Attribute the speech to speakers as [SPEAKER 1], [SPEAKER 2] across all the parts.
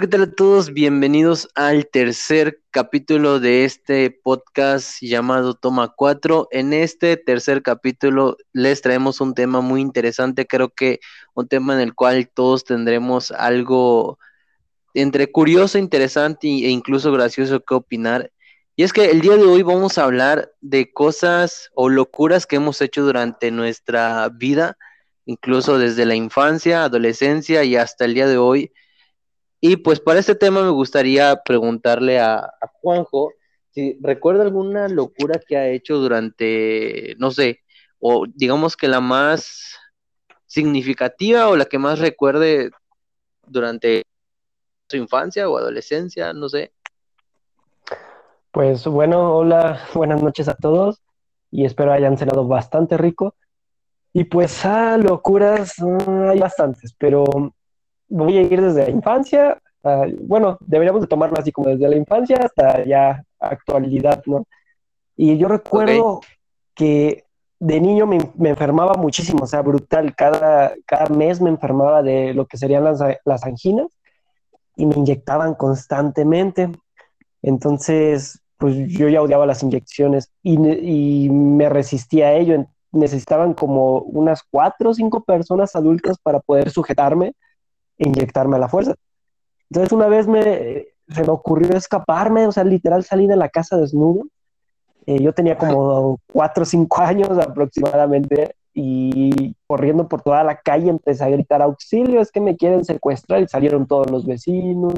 [SPEAKER 1] ¿qué tal a todos? Bienvenidos al tercer capítulo de este podcast llamado Toma 4. En este tercer capítulo les traemos un tema muy interesante, creo que un tema en el cual todos tendremos algo entre curioso, interesante e incluso gracioso que opinar. Y es que el día de hoy vamos a hablar de cosas o locuras que hemos hecho durante nuestra vida, incluso desde la infancia, adolescencia y hasta el día de hoy y pues para este tema me gustaría preguntarle a, Juanjo si recuerda alguna locura que ha hecho durante, no sé, o digamos que la más significativa o la que más recuerde durante su infancia o adolescencia, no sé.
[SPEAKER 2] Pues bueno, hola, buenas noches a todos y espero hayan cenado bastante rico. Y pues, ah, locuras, ah, hay bastantes, pero voy a ir desde la infancia, bueno, deberíamos de tomarlo así como desde la infancia hasta ya actualidad, ¿no? Y yo recuerdo que de niño me, enfermaba muchísimo, o sea, brutal, cada, cada mes me enfermaba de lo que serían las, las anginas y me inyectaban constantemente. Entonces, pues yo ya odiaba las inyecciones y, y, me resistía a ello. Necesitaban como unas cuatro o cinco personas adultas para poder sujetarme inyectarme a la fuerza. Entonces una vez me, se me ocurrió escaparme, o sea, literal salí de la casa desnudo. Eh, yo tenía como cuatro o cinco años aproximadamente y corriendo por toda la calle empecé a gritar auxilio, es que me quieren secuestrar y salieron todos los vecinos.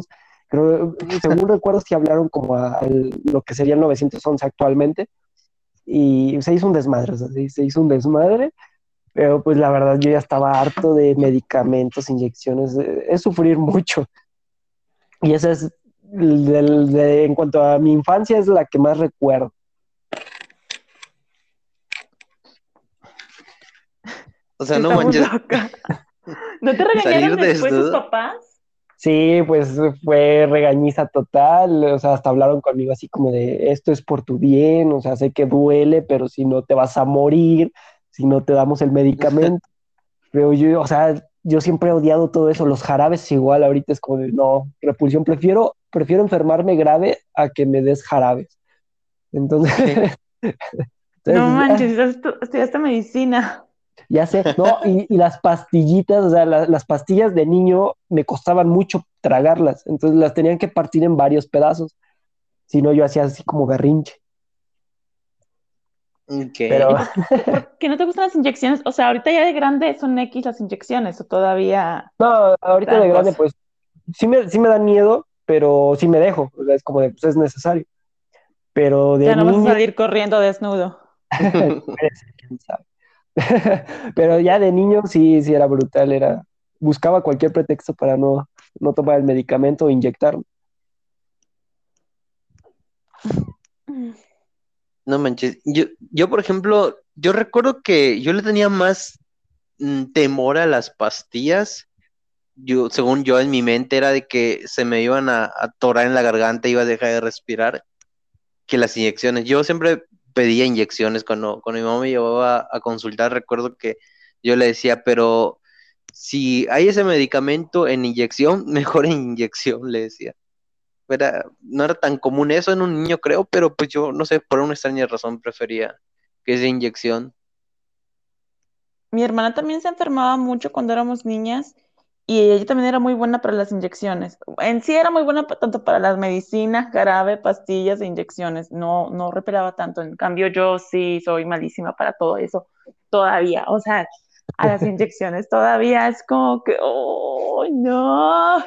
[SPEAKER 2] Creo, según recuerdo, que hablaron como a, lo que sería el 911 actualmente y se hizo un desmadre, o sea, se hizo un desmadre pero pues la verdad yo ya estaba harto de medicamentos, inyecciones, es sufrir mucho. Y esa es, en cuanto a mi infancia, es la que más recuerdo.
[SPEAKER 1] O sea, no manches.
[SPEAKER 3] ¿No te regañaron después tus papás?
[SPEAKER 2] Sí, pues fue regañiza total, o sea, hasta hablaron conmigo así como de, esto es por tu bien, o sea, sé que duele, pero si no te vas a morir, si no te damos el medicamento. Pero yo, o sea, yo siempre he odiado todo eso. Los jarabes igual, ahorita es como de, no, repulsión, prefiero, prefiero enfermarme grave a que me des jarabes. Entonces...
[SPEAKER 3] no manches, estudiaste medicina.
[SPEAKER 2] Ya sé, no, y, las pastillitas, o sea, las pastillas de niño me costaban mucho tragarlas, entonces las tenían que partir en varios pedazos, si no yo hacía así como berrinche.
[SPEAKER 3] Pero... ¿Por qué no te gustan las inyecciones? O sea, ahorita ya de grande son X las inyecciones o todavía...
[SPEAKER 2] No, ahorita de grande pues sí me, sí me dan miedo, pero sí me dejo. O sea, es como de, pues es necesario. Pero de
[SPEAKER 3] Ya no vas a salir corriendo desnudo.
[SPEAKER 2] pero ya de niño sí, sí era brutal, era... Buscaba cualquier pretexto para no, no tomar el medicamento o inyectarlo.
[SPEAKER 1] No manches. Yo, yo, por ejemplo, yo recuerdo que yo le tenía más mm, temor a las pastillas. Yo, según yo, en mi mente era de que se me iban a atorar en la garganta y iba a dejar de respirar que las inyecciones. Yo siempre pedía inyecciones cuando, cuando mi mamá me llevaba a consultar. Recuerdo que yo le decía, pero si hay ese medicamento en inyección, mejor en inyección, le decía no era tan común eso en un niño, creo, pero pues yo no sé, por una extraña razón prefería que esa inyección.
[SPEAKER 3] Mi hermana también se enfermaba mucho cuando éramos niñas y ella también era muy buena para las inyecciones. En sí era muy buena tanto para las medicinas, jarabe, pastillas e inyecciones. No, no reparaba tanto. En cambio, yo sí soy malísima para todo eso todavía. O sea, a las inyecciones todavía es como que, oh, no.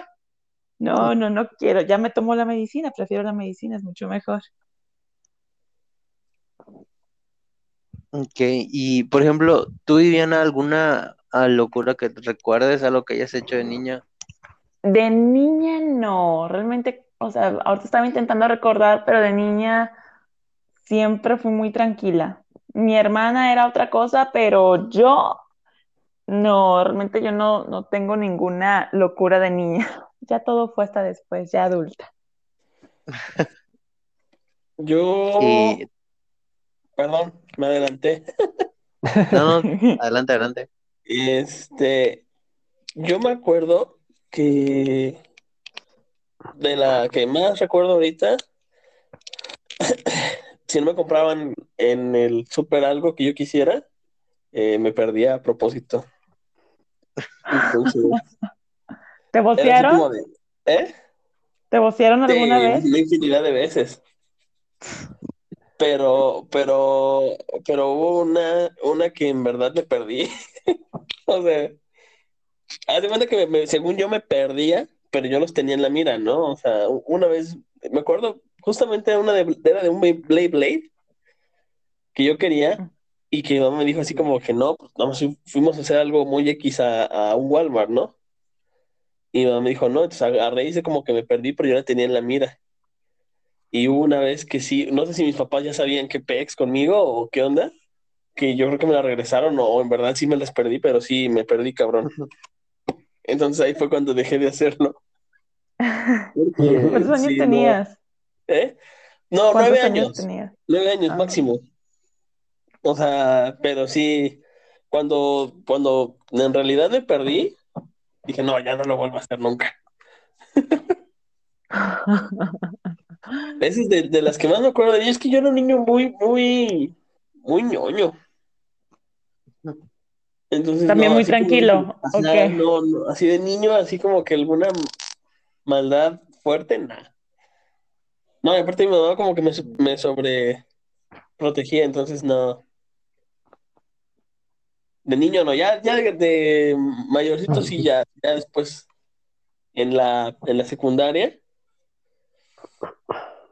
[SPEAKER 3] No, no, no quiero. Ya me tomo la medicina, prefiero la medicina, es mucho mejor.
[SPEAKER 1] Ok, y por ejemplo, ¿tú, Viviana, alguna locura que te recuerdes a lo que hayas hecho de niña?
[SPEAKER 3] De niña no, realmente, o sea, ahorita estaba intentando recordar, pero de niña siempre fui muy tranquila. Mi hermana era otra cosa, pero yo no, realmente yo no, no tengo ninguna locura de niña. Ya todo fue hasta después, ya adulta.
[SPEAKER 4] Yo. Perdón, me adelanté.
[SPEAKER 1] No, adelante, adelante.
[SPEAKER 4] Este. Yo me acuerdo que de la que más recuerdo ahorita, si no me compraban en el súper algo que yo quisiera, eh, me perdía a propósito.
[SPEAKER 3] ¿Te bocearon?
[SPEAKER 4] ¿Eh?
[SPEAKER 3] ¿Te bocearon alguna vez?
[SPEAKER 4] Una infinidad de veces. Pero, pero, pero hubo una, una que en verdad me perdí. o sea, además que según yo me perdía, pero yo los tenía en la mira, ¿no? O sea, una vez, me acuerdo, justamente una de, era de un Blade Blade que yo quería y que mi mamá me dijo así como que no, pues vamos, fuimos a hacer algo muy X a, un Walmart, ¿no? Y mi mamá me dijo, no, entonces a, raíz de como que me perdí, pero yo la tenía en la mira. Y hubo una vez que sí, no sé si mis papás ya sabían qué pex conmigo o qué onda, que yo creo que me la regresaron o en verdad sí me las perdí, pero sí me perdí, cabrón. Entonces ahí fue cuando dejé de hacerlo.
[SPEAKER 3] ¿Cuántos años tenías?
[SPEAKER 4] ¿Eh? No, nueve años. Nueve años ah. máximo. O sea, pero sí, cuando, cuando en realidad me perdí, dije, no, ya no lo vuelvo a hacer nunca. Esa es de, de, las que más me acuerdo de ella. Es que yo era un niño muy, muy, muy ñoño.
[SPEAKER 3] También muy tranquilo.
[SPEAKER 4] así de niño, así como que alguna maldad fuerte, nada. No, y aparte mi mamá como que me, me sobre protegía, entonces no. De niño no, ya, ya de, mayorcito sí, ya, ya después en la, en la secundaria.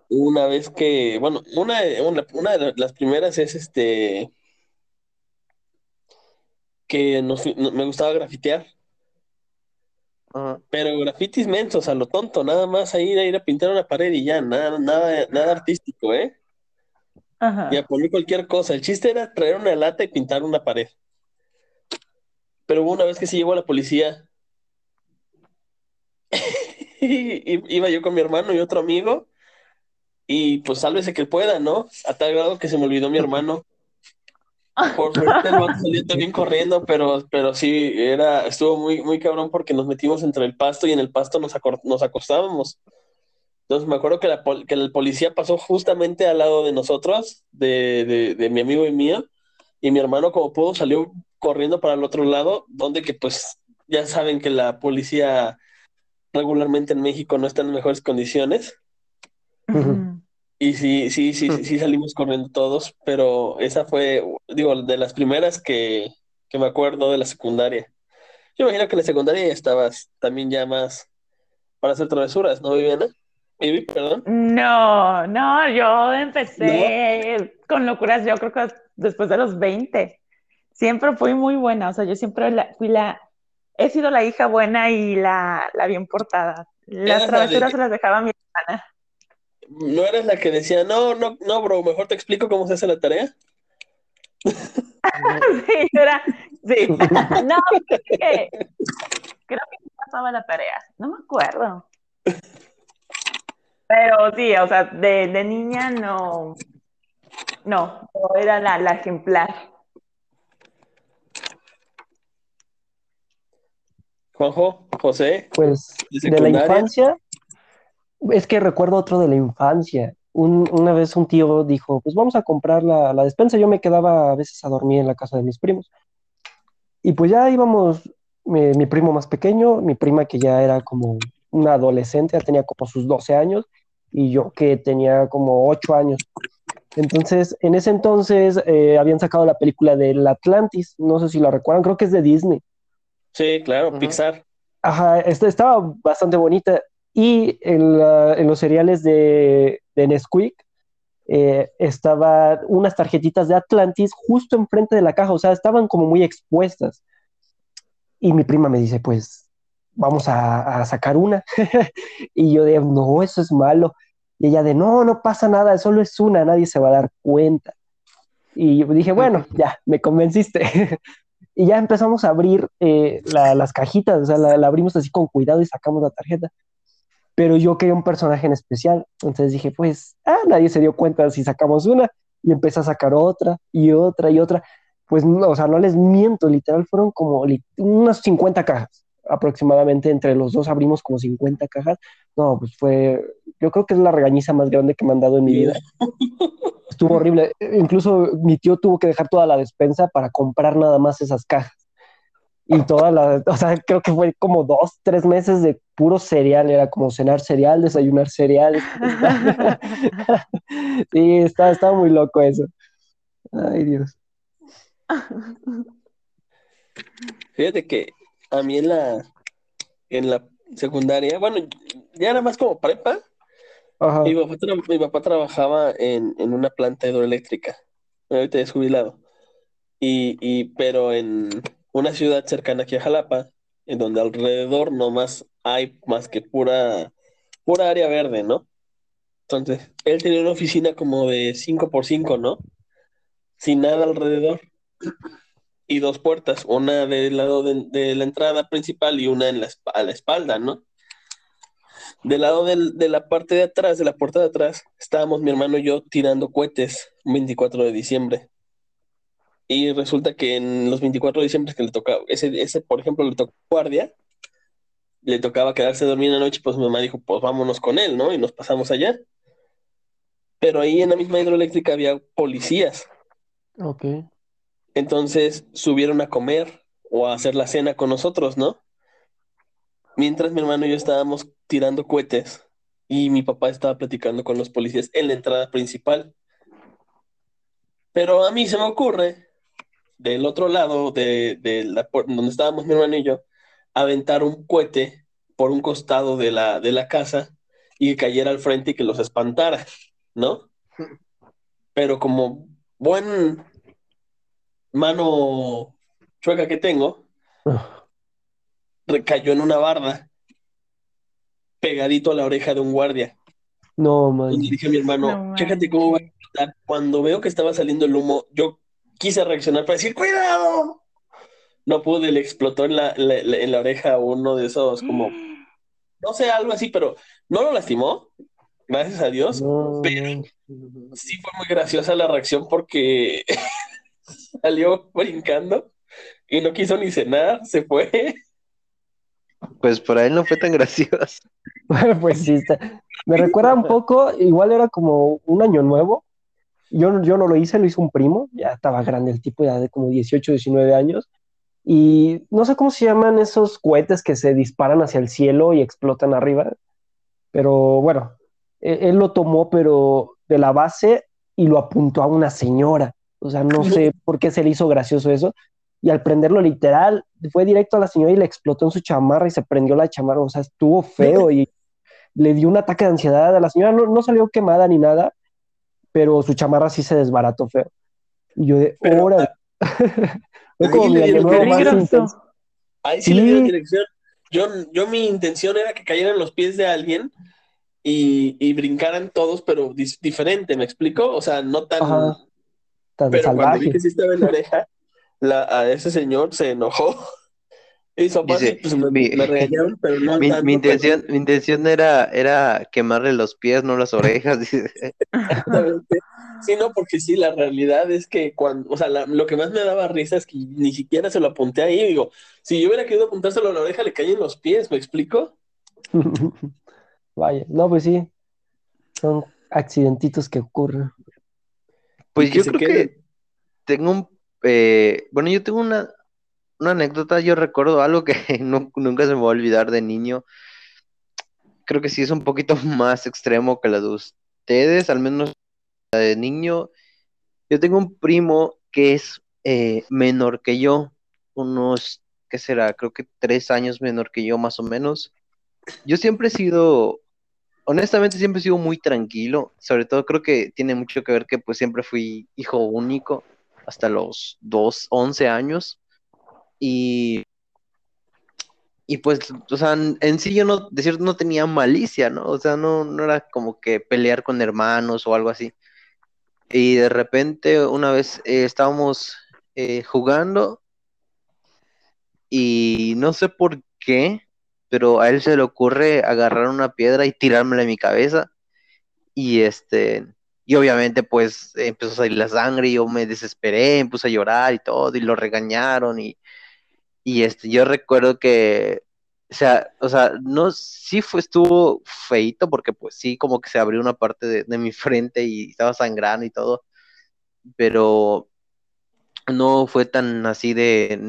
[SPEAKER 4] Una vez que, bueno, una, una, una de las primeras es este que me gustaba grafitear. Pero grafitis mensos a lo tonto, nada más a ir a ir a pintar una pared y ya, nada, nada, nada artístico, ¿eh? Y a poner cualquier cosa. El chiste era traer una lata y pintar una pared. Pero hubo una vez que se llegó a la policía. iba yo con mi hermano y otro amigo. Y pues sálvese que pueda, ¿no? A tal grado que se me olvidó mi hermano. Por suerte el vato salió también corriendo, pero, pero sí, era, estuvo muy, muy cabrón porque nos metimos entre el pasto y en el pasto nos, acostábamos. Entonces me acuerdo que, la, el policía pasó justamente al lado de nosotros, de, de, mi amigo y mío, y mi hermano como pudo salió corriendo para el otro lado, donde que pues ya saben que la policía regularmente en México no está en mejores condiciones. Y sí, sí, sí, sí, salimos corriendo todos, pero esa fue, digo, de las primeras que, me acuerdo de la secundaria. Yo imagino que en la secundaria ya estabas también ya más para hacer travesuras, ¿no, Viviana? Vivi, perdón.
[SPEAKER 3] No, no, yo empecé con locuras, yo creo que después de los 20. Siempre fui muy buena, o sea, yo siempre fui la, he sido la hija buena y la, la bien portada. Las travesuras se las dejaba a mi hermana
[SPEAKER 4] no eres la que decía, no, no, no, bro, mejor te explico cómo se hace la tarea.
[SPEAKER 3] sí, era, sí. no, creo que, creo que pasaba la tarea, no me acuerdo. Pero sí, o sea, de, de niña no, no, era la, la ejemplar.
[SPEAKER 4] Juanjo, José.
[SPEAKER 2] Pues de la infancia, es que recuerdo otro de la infancia. una vez un tío dijo, pues vamos a comprar la, despensa. Yo me quedaba a veces a dormir en la casa de mis primos. Y pues ya íbamos, mi, primo más pequeño, mi prima que ya era como una adolescente, ya tenía como sus 12 años, y yo que tenía como 8 años. Entonces, en ese entonces eh, habían sacado la película del Atlantis, no sé si la recuerdan, creo que es de Disney.
[SPEAKER 4] Sí, claro, Pixar.
[SPEAKER 2] Ajá, esta estaba bastante bonita y en, los cereales de, de Nesquik eh, estaban unas tarjetitas de Atlantis justo enfrente de la caja, o sea, estaban como muy expuestas. Y mi prima me dice, pues vamos a, sacar una. y yo de, no, eso es malo. Y ella de, no, no pasa nada, solo es una, nadie se va a dar cuenta. Y yo dije, bueno, ya, me convenciste. y ya empezamos a abrir eh, las cajitas, o sea, la, abrimos así con cuidado y sacamos la tarjeta pero yo quería un personaje en especial. Entonces dije, pues, ah, nadie se dio cuenta si sacamos una y empecé a sacar otra y otra y otra. Pues, no, o sea, no les miento, literal, fueron como unas 50 cajas. aproximadamente entre los dos abrimos como 50 cajas. No, pues fue, yo creo que es la regañiza más grande que me han dado en mi vida. Estuvo horrible. Incluso mi tío tuvo que dejar toda la despensa para comprar nada más esas cajas. Y toda la, o sea, creo que fue como dos, tres meses de puro cereal, era como cenar cereal, desayunar cereal. sí, estaba, estaba muy loco eso. Ay, Dios.
[SPEAKER 4] Fíjate que a mí en la, en la secundaria, bueno, ya era más como prepa. Mi papá, trabajaba en, en una planta hidroeléctrica. Ahorita es jubilado. Y, y, pero en una ciudad cercana aquí a Jalapa, en donde alrededor nomás hay más que pura, pura área verde, ¿no? Entonces, él tenía una oficina como de 5 por 5 ¿no? Sin nada alrededor. Y dos puertas, una del lado de, de la entrada principal y una en la, a la espalda, ¿no? Del lado del- de la parte de atrás, de la puerta de atrás, estábamos mi hermano y yo tirando cohetes un 24 de diciembre. Y resulta que en los 24 de diciembre que le tocaba, ese, ese por ejemplo, le tocó guardia, le tocaba quedarse a dormir en la noche, pues mi mamá dijo, pues vámonos con él, ¿no? Y nos pasamos allá. Pero ahí en la misma hidroeléctrica había policías.
[SPEAKER 2] Ok.
[SPEAKER 4] Entonces subieron a comer o a hacer la cena con nosotros, ¿no? Mientras mi hermano y yo estábamos tirando cohetes y mi papá estaba platicando con los policías en la entrada principal. Pero a mí se me ocurre, del otro lado de, la donde estábamos mi hermano y yo, aventar un cohete por un costado de la, de la casa y que cayera al frente y que los espantara, ¿no? Pero como buen mano chueca que tengo, recayó en una barda, pegadito a la oreja de un guardia.
[SPEAKER 2] No, man.
[SPEAKER 4] Y le dije a mi hermano,
[SPEAKER 3] No
[SPEAKER 4] chécate cómo va a explotar. Cuando veo que estaba saliendo el humo, yo quise reaccionar para decir, ¡cuidado! No pude, le explotó en la, la- la- en la oreja uno de esos, como, no sé, algo así, pero no lo lastimó, gracias a Dios.
[SPEAKER 2] No,
[SPEAKER 4] pero-. Sí fue muy graciosa la reacción porque salió brincando y no quiso ni cenar, se fue.
[SPEAKER 1] Pues para él no fue tan gracioso.
[SPEAKER 2] Pues sí, está. Me recuerda un poco, igual era como un año nuevo. Yo, yo no lo hice, lo hizo un primo, ya estaba grande el tipo, ya de como 18, 19 años. Y no sé cómo se llaman esos cohetes que se disparan hacia el cielo y explotan arriba. Pero bueno, e- él lo tomó, pero de la base y lo apuntó a una señora. O sea, no sé por qué se le hizo gracioso eso. Y al prenderlo literal, fue directo a la señora y le explotó en su chamarra y se prendió la chamarra. O sea, estuvo feo y le dio un ataque de ansiedad a la señora. No, no salió quemada ni nada, pero su chamarra sí se desbarató feo. Y yo de, como
[SPEAKER 4] ahí. Ahí sí le dieron
[SPEAKER 2] Sí.
[SPEAKER 4] dirección. Yo, yo mi intención era que cayeran los pies de alguien y, y brincaran todos, pero diferente, ¿me explico? O sea, no tan...
[SPEAKER 2] Ajá. Tan
[SPEAKER 4] Pero cuando vi
[SPEAKER 2] salvaje.
[SPEAKER 4] que sí estaba en la oreja, la- a ese señor se enojó. Y su papá
[SPEAKER 1] Dice,
[SPEAKER 4] pues me,
[SPEAKER 1] mi-
[SPEAKER 4] me regañaron, pero no
[SPEAKER 1] Mi,
[SPEAKER 4] tanto,
[SPEAKER 1] mi
[SPEAKER 4] pero-
[SPEAKER 1] intención, mi intención era, era quemarle los pies, no las orejas.
[SPEAKER 4] Sí, no, porque sí, la realidad es que cuando, o sea, la- lo que más me daba risa es que ni siquiera se lo apunté ahí. Digo, si yo hubiera querido apuntárselo a la oreja, le caen los pies, ¿me explico?
[SPEAKER 2] Vaya, no, pues sí. Son accidentitos que ocurren.
[SPEAKER 1] Pues
[SPEAKER 4] que
[SPEAKER 1] yo creo
[SPEAKER 4] quede.
[SPEAKER 1] que tengo un, eh, bueno, yo tengo una, una anécdota, yo recuerdo algo que nu- nunca se me va a olvidar de niño. Creo que sí es un poquito más extremo que la de ustedes, al menos la de niño. Yo tengo un primo que es eh, menor que yo, unos, ¿qué será? Creo que tres años menor que yo, más o menos. Yo siempre he sido, honestamente, siempre he sido muy tranquilo. Sobre todo creo que tiene mucho que ver que pues siempre fui hijo único hasta los dos, 11 años. Y, y pues, o sea, en sí yo no, de cierto, no tenía malicia, ¿no? O sea, no, no era como que pelear con hermanos o algo así. Y de repente una vez eh, estábamos eh, jugando y no sé por qué, pero a él se le ocurre agarrar una piedra y tirármela en mi cabeza. Y este, y obviamente pues empezó a salir la sangre y yo me desesperé, me puse a llorar y todo, y lo regañaron y, y este, yo recuerdo que O sea, o sea, no, sí fue, estuvo feito porque pues sí, como que se abrió una parte de, mi frente y estaba sangrando y todo, pero no fue tan así de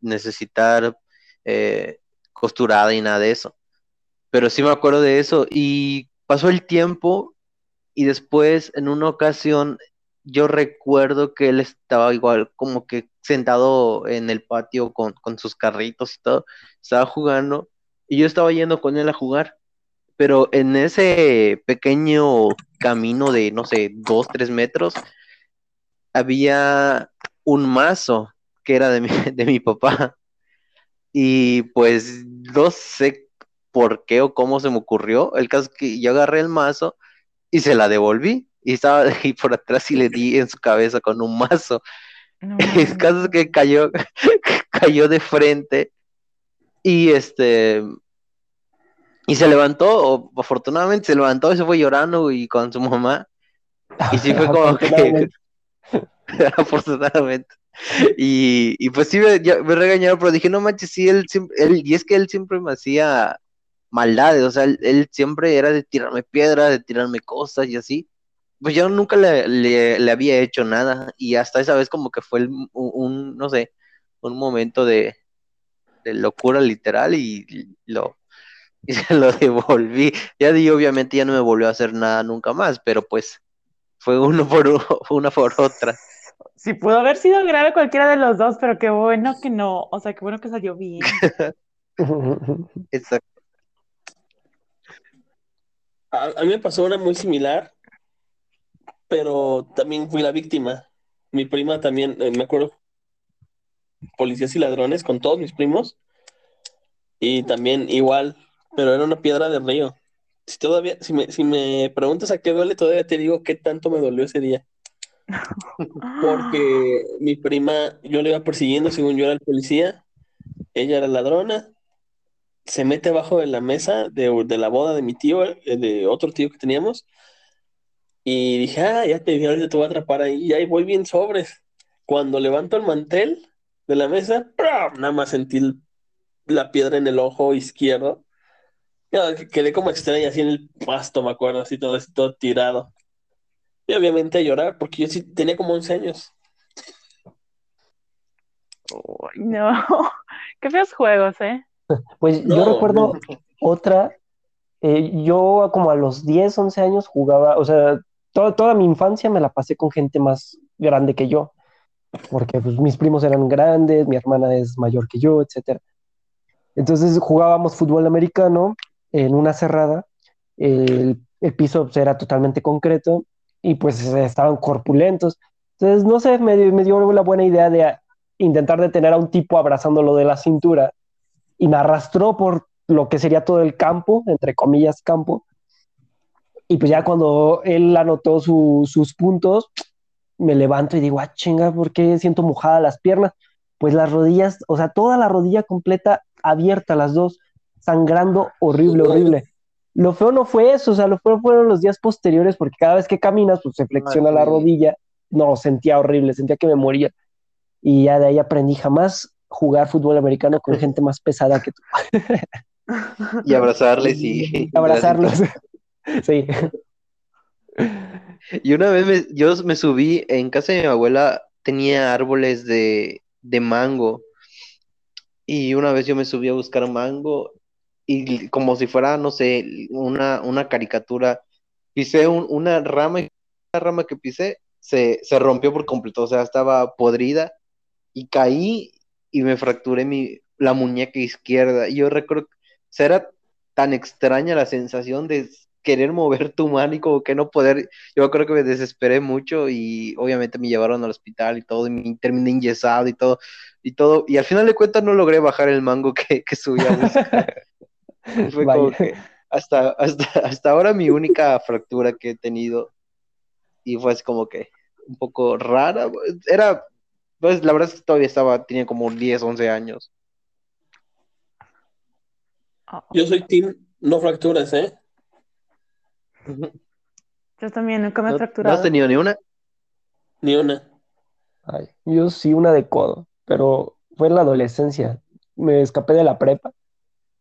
[SPEAKER 1] necesitar eh, costurada y nada de eso. Pero sí me acuerdo de eso y pasó el tiempo y después en una ocasión yo recuerdo que él estaba igual como que sentado en el patio con, sus carritos y todo, estaba jugando y yo estaba yendo con él a jugar, pero en ese pequeño camino de, no sé, dos, tres metros, había un mazo que era de mi, de mi papá. Y pues no sé por qué o cómo se me ocurrió. El caso es que yo agarré el mazo y se la devolví. Y estaba ahí por atrás y le di en su cabeza con un mazo. el caso es que cayó, cayó de frente. Y este. Y se levantó, afortunadamente se levantó y se fue llorando y con su mamá. Y sí fue como que. afortunadamente. Y, y, pues sí me, me, regañaron, pero dije, no manches, sí, él, él, y es que él siempre me hacía maldades, o sea, él, siempre era de tirarme piedras, de tirarme cosas y así. Pues yo nunca le, le, había hecho nada y hasta esa vez como que fue un, no sé, un momento de, de locura literal y lo, y se lo devolví. Ya di, obviamente ya no me volvió a hacer nada nunca más, pero pues fue uno por uno, una por otra.
[SPEAKER 3] Sí, pudo haber sido grave cualquiera de los dos, pero qué bueno que no. O sea, qué bueno que salió bien.
[SPEAKER 1] Exacto.
[SPEAKER 4] A, mí me pasó una muy similar, pero también fui la víctima. Mi prima también, eh, me acuerdo, policías y ladrones con todos mis primos. Y también igual, pero era una piedra de río. Si todavía, si me, si me preguntas a qué duele, todavía te digo qué tanto me dolió ese día. Porque mi prima, yo le iba persiguiendo según yo era el policía, ella era ladrona, se mete abajo de la mesa de, la boda de mi tío, eh, de otro tío que teníamos, y dije, ah, ya te ahorita te voy a atrapar ahí, y ahí voy bien sobres. Cuando levanto el mantel de la mesa, nada más sentí la piedra en el ojo izquierdo. quedé como extraña así en el pasto, me acuerdo, así todo, así todo tirado. Y obviamente a llorar, porque yo sí tenía como 11 años.
[SPEAKER 3] no, qué feos juegos, ¿eh?
[SPEAKER 2] Pues yo recuerdo otra, eh, yo como a los 10, 11 años jugaba, o sea, toda, toda mi infancia me la pasé con gente más grande que yo, porque pues, mis primos eran grandes, mi hermana es mayor que yo, etc. Entonces jugábamos fútbol americano en una cerrada, el, el piso pues, era totalmente concreto y pues estaban corpulentos. Entonces, no sé, me, me dio la buena idea de intentar detener a un tipo abrazándolo de la cintura y me arrastró por lo que sería todo el campo, entre comillas campo. Y pues ya cuando él anotó sus puntos, me levanto y digo, ah, chinga, ¿por qué siento mojada las piernas? Pues las rodillas, o sea, toda la rodilla completa abierta, las dos, sangrando horrible, horrible. Lo feo no fue eso, o sea, lo feo fueron los días posteriores, porque cada vez que caminas, pues se flexiona la rodilla. No, sentía horrible, sentía que me moría. Y ya de ahí aprendí jamás jugar fútbol americano con gente más pesada que tú.
[SPEAKER 1] y abrazarles y...
[SPEAKER 2] Abrazarlos. sí.
[SPEAKER 1] Y una vez yo me subí, en casa de mi abuela tenía árboles de, de mango. Y una vez yo me subí a buscar mango y como si fuera, no sé, una, una caricatura, pisé una rama y la rama que pisé se, se rompió por completo, o sea, estaba podrida y caí y me fracturé mi, la muñeca izquierda. Y yo recuerdo, o sea, era tan extraña la sensación de querer mover tu mano y como que no poder. Yo creo que me desesperé mucho y obviamente me llevaron al hospital y todo, y me terminé enyesado y todo, y todo. Y al final de cuentas no logré bajar el mango que, que subí a buscar. Fue como que hasta, hasta, hasta ahora mi única fractura que he tenido y fue como que un poco rara. Era, pues la verdad es que todavía estaba, tenía como 10, 11 años.
[SPEAKER 4] Yo soy team no fracturas, ¿eh?
[SPEAKER 3] Yo también, nunca me he fracturado.
[SPEAKER 1] ¿No has tenido ni una?
[SPEAKER 4] Ni una.
[SPEAKER 2] Ay, yo sí, una de codo, pero fue en la adolescencia. Me escapé de la prepa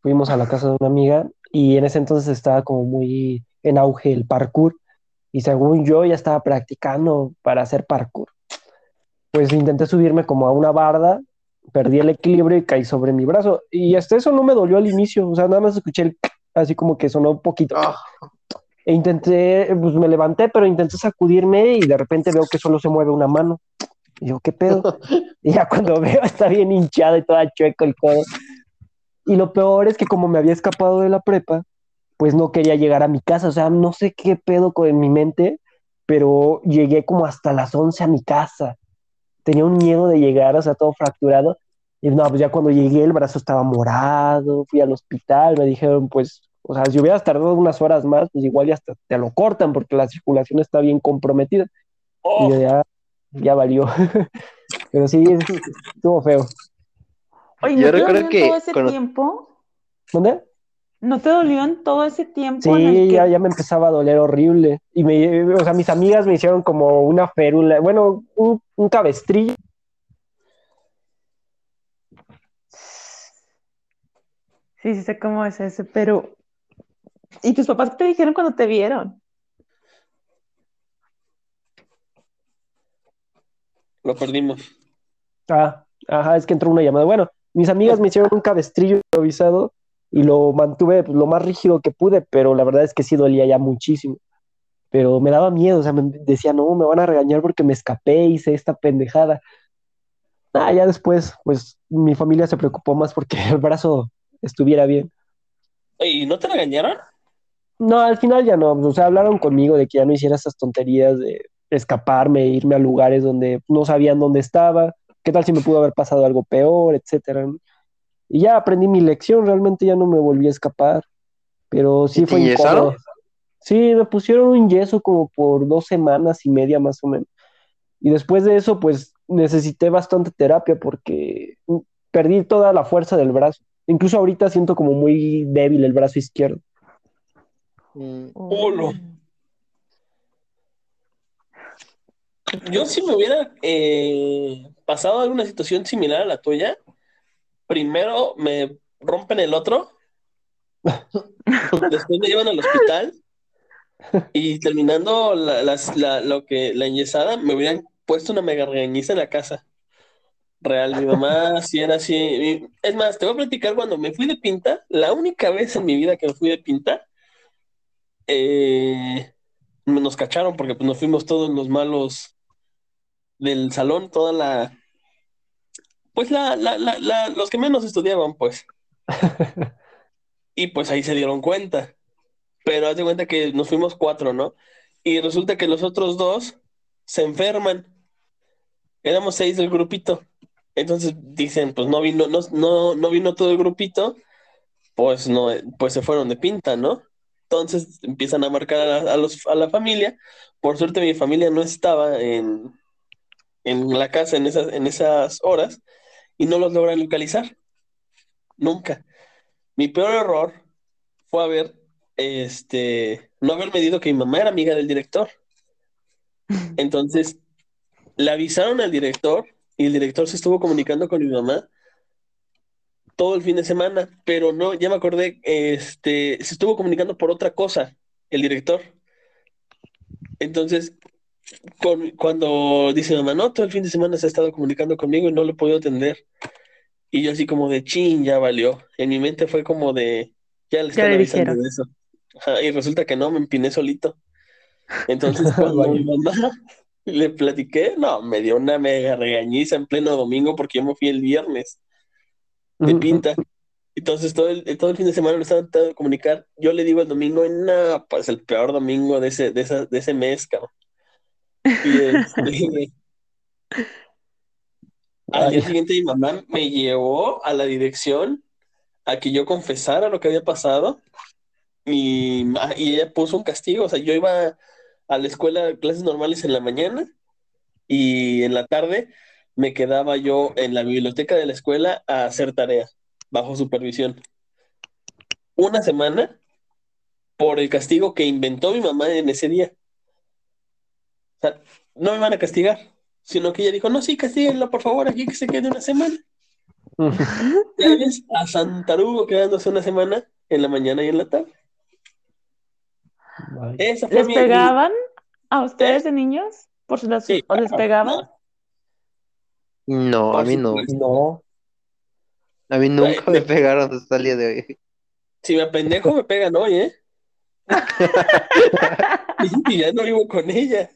[SPEAKER 2] fuimos a la casa de una amiga y en ese entonces estaba como muy en auge el parkour y según yo ya estaba practicando para hacer parkour. Pues intenté subirme como a una barda, perdí el equilibrio y caí sobre mi brazo y hasta eso no me dolió al inicio, o sea, nada más escuché el así como que sonó un poquito.
[SPEAKER 1] Ah.
[SPEAKER 2] E intenté, pues me levanté, pero intenté sacudirme y de repente veo que solo se mueve una mano. Y yo, ¿qué pedo? y ya cuando veo está bien hinchado y toda chueco el codo. Y lo peor es que como me había escapado de la prepa, pues no quería llegar a mi casa. O sea, no sé qué pedo con mi mente, pero llegué como hasta las 11 a mi casa. Tenía un miedo de llegar, o sea, todo fracturado. Y no, pues ya cuando llegué el brazo estaba morado, fui al hospital, me dijeron, pues, o sea, si hubieras tardado unas horas más, pues igual ya hasta te lo cortan porque la circulación está bien comprometida.
[SPEAKER 4] Oh,
[SPEAKER 2] Y yo ya, ya valió. Pero sí, estuvo feo.
[SPEAKER 3] Oye,
[SPEAKER 1] Yo
[SPEAKER 3] ¿no te
[SPEAKER 1] recuerdo que
[SPEAKER 3] todo ese
[SPEAKER 1] cuando-
[SPEAKER 3] tiempo?
[SPEAKER 2] ¿Dónde?
[SPEAKER 3] ¿No te dolió en todo ese tiempo en el
[SPEAKER 2] Sí,
[SPEAKER 3] que
[SPEAKER 2] ya, ya me empezaba a doler horrible. Y me, o sea, mis amigas me hicieron como una férula, bueno, un, un cabestrillo.
[SPEAKER 3] Sí, sí sé cómo es ese, pero... ¿Y tus papás qué te dijeron cuando te vieron?
[SPEAKER 4] lo perdimos.
[SPEAKER 2] Ah, ajá, es que entró una llamada. Bueno, mis amigas me hicieron un cabestrillo improvisado y lo mantuve pues, lo más rígido que pude, pero la verdad es que sí dolía ya muchísimo. Pero me daba miedo, o sea, me decía, no, me van a regañar porque me escapé, hice esta pendejada. Ah, ya después, pues mi familia se preocupó más porque el brazo estuviera bien.
[SPEAKER 4] ¿y no te regañaron?
[SPEAKER 2] No, al final ya no, o sea, hablaron conmigo de que ya no hiciera esas tonterías de escaparme, irme a lugares donde no sabían dónde estaba, qué tal si me pudo haber pasado algo peor, etcétera. ¿no? Y ya aprendí mi lección, realmente ya no me volví a escapar, pero sí
[SPEAKER 1] ¿Y te
[SPEAKER 2] fue incómodo. Sí, me pusieron un yeso como por dos semanas y media más o menos. Y después de eso, pues necesité bastante terapia porque mm, perdí toda la fuerza del brazo. Incluso ahorita siento como muy débil el brazo izquierdo.
[SPEAKER 1] Mm,
[SPEAKER 4] Olo. Yo si me hubiera eh, pasado alguna situación similar a la tuya, primero me rompen el otro, después me llevan al hospital y terminando la, la- lo que, la enyesada, me hubieran puesto una mega regañiza en la casa. Real, mi mamá sí era así. Es más, te voy a platicar cuando me fui de pinta, la única vez en mi vida que me fui de pinta, eh, nos cacharon porque pues, nos fuimos todos los malos del salón, toda la, pues la, la, la, la- los que menos estudiaban, pues. Y pues ahí se dieron cuenta. Pero haz de cuenta que nos fuimos cuatro, ¿no? Y resulta que los otros dos se enferman. Éramos seis del grupito. Entonces dicen, pues no vino, no, no, no vino todo el grupito, pues no, pues se fueron de pinta, ¿no? Entonces empiezan a marcar a la, a los, a la familia. Por suerte mi familia no estaba en, en la casa en esas, en esas horas y no los logran localizar. Nunca. Mi peor error fue haber, este, no haber medido que mi mamá era amiga del director. Entonces, le avisaron al director y el director se estuvo comunicando con mi mamá todo el fin de semana, pero no, ya me acordé, este, se estuvo comunicando por otra cosa, el director. Entonces, con- cuando dice mamá, no, todo el fin de semana se ha estado comunicando conmigo y no lo he podido atender. Y yo así como de chin, ya valió. En mi mente fue como de, ya le están avisando de eso. Ajá, y resulta que no, me empiné solito. Entonces, cuando mi mamá le platiqué, no, me dio una mega regañiza en pleno domingo porque yo me fui el viernes de pinta. Entonces, todo el, todo el fin de semana lo estaban tratando de comunicar. Yo le digo el domingo, no, pues el peor domingo de ese, de esa- de ese mes, cabrón. Y este, al día siguiente mi mamá me llevó a la dirección a que yo confesara lo que había pasado y, ma- y ella puso un castigo. O sea, yo iba a la escuela de clases normales en la mañana y en la tarde me quedaba yo en la biblioteca de la escuela a hacer tarea bajo supervisión. Una semana por el castigo que inventó mi mamá en ese día. Sea, no me van a castigar, sino que ella dijo, no, sí, castíguenlo, por favor, aquí que se quede una semana. Ya ves a Santarugo quedándose una semana en la mañana y en la tarde.
[SPEAKER 2] Vaya.
[SPEAKER 4] Esa fue
[SPEAKER 3] ¿Les
[SPEAKER 4] mi-
[SPEAKER 3] pegaban a ustedes de niños? ¿Por si los,
[SPEAKER 4] Sí,
[SPEAKER 3] o les pegaban?
[SPEAKER 4] no.
[SPEAKER 1] No, a mí no.
[SPEAKER 4] supuesto.
[SPEAKER 2] No,
[SPEAKER 1] A mí nunca
[SPEAKER 4] Ay,
[SPEAKER 1] me pegaron hasta el día de hoy.
[SPEAKER 4] Si me apendejo, me pegan hoy, ¿eh? y ya no vivo con ella.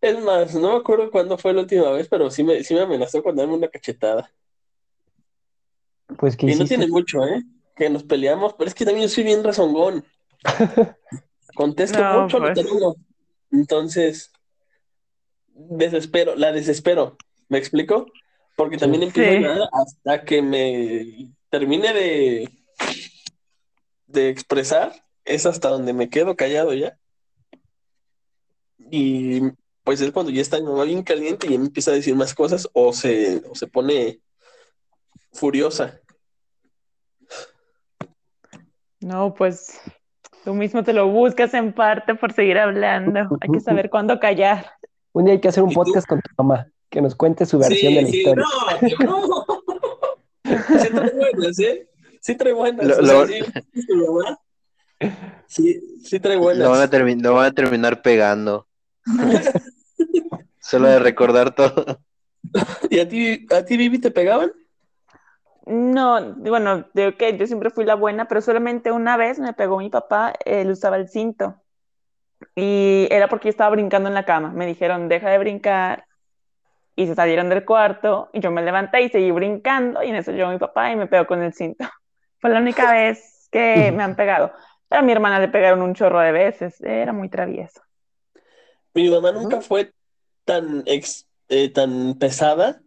[SPEAKER 4] Es más, no me acuerdo cuándo fue la última vez, pero sí me, sí me amenazó con darme una cachetada.
[SPEAKER 2] pues que
[SPEAKER 4] Y no tiene mucho, ¿eh? Que nos peleamos, pero es que también yo soy bien rezongón. Contesto
[SPEAKER 3] No,
[SPEAKER 4] mucho lo
[SPEAKER 3] pues.
[SPEAKER 4] que digo. Entonces, desespero, la desespero. ¿Me explico? Porque también
[SPEAKER 3] Sí.
[SPEAKER 4] empiezo a hasta que me termine de, de expresar. Es hasta donde me quedo callado ya. Y pues es cuando ya está mi mamá bien caliente y empieza a decir más cosas o se, o se pone furiosa.
[SPEAKER 3] No, pues tú mismo te lo buscas en parte por seguir hablando. Hay que saber cuándo callar.
[SPEAKER 2] Un día hay que hacer un podcast con tu mamá, que nos cuente su versión de la
[SPEAKER 4] sí,
[SPEAKER 2] historia.
[SPEAKER 4] no, no. Sí trae buenas, ¿eh? Sí trae buenas.
[SPEAKER 1] Lo-
[SPEAKER 4] sea, sí. Sí, sí trae
[SPEAKER 1] Lo van a,
[SPEAKER 4] buenas.
[SPEAKER 1] termi- lo van a terminar pegando. Solo de recordar todo.
[SPEAKER 4] ¿Y a ti, a ti, Vivi, te pegaban?
[SPEAKER 3] No, bueno, de que yo siempre fui la buena, pero solamente una vez me pegó mi papá, él usaba el cinto. Y era porque yo estaba brincando en la cama. Me dijeron, deja de brincar. Y se salieron del cuarto. Y yo me levanté y seguí brincando. Y en eso llegó mi papá y me pegó con el cinto. Fue la única vez que me han pegado. A mi hermana le pegaron un chorro de veces. Era muy travieso.
[SPEAKER 4] Mi mamá nunca fue tan, ex- eh, tan pesada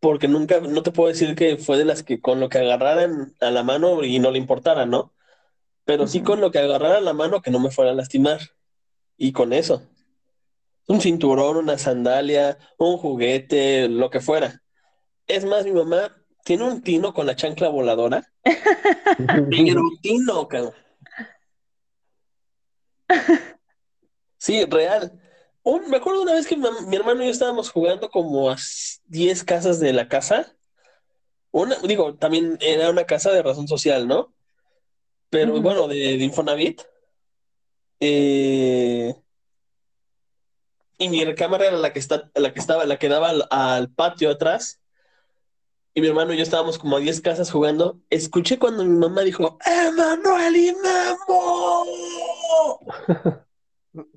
[SPEAKER 4] porque nunca, no te puedo decir que fue de las que con lo que agarraran a la mano y no le importara, ¿no? Pero sí con lo que agarrara a la mano que no me fuera a lastimar. Y con eso. Un cinturón, una sandalia, un juguete, lo que fuera. Es más, mi mamá tiene un tino con la chancla voladora. Pero tino, cabrón. Sí, real. Un- me acuerdo una vez que mi, mi hermano y yo estábamos jugando como a s- 10 casas de la casa. Una, digo, también era una casa de razón social, ¿no? Pero bueno, de, de Infonavit. Eh, y mi recámara era la que está, la que estaba, la que daba al, al patio atrás. Y mi hermano y yo estábamos como a 10 casas jugando. Escuché cuando mi mamá dijo, ¡Emanuel y Memo!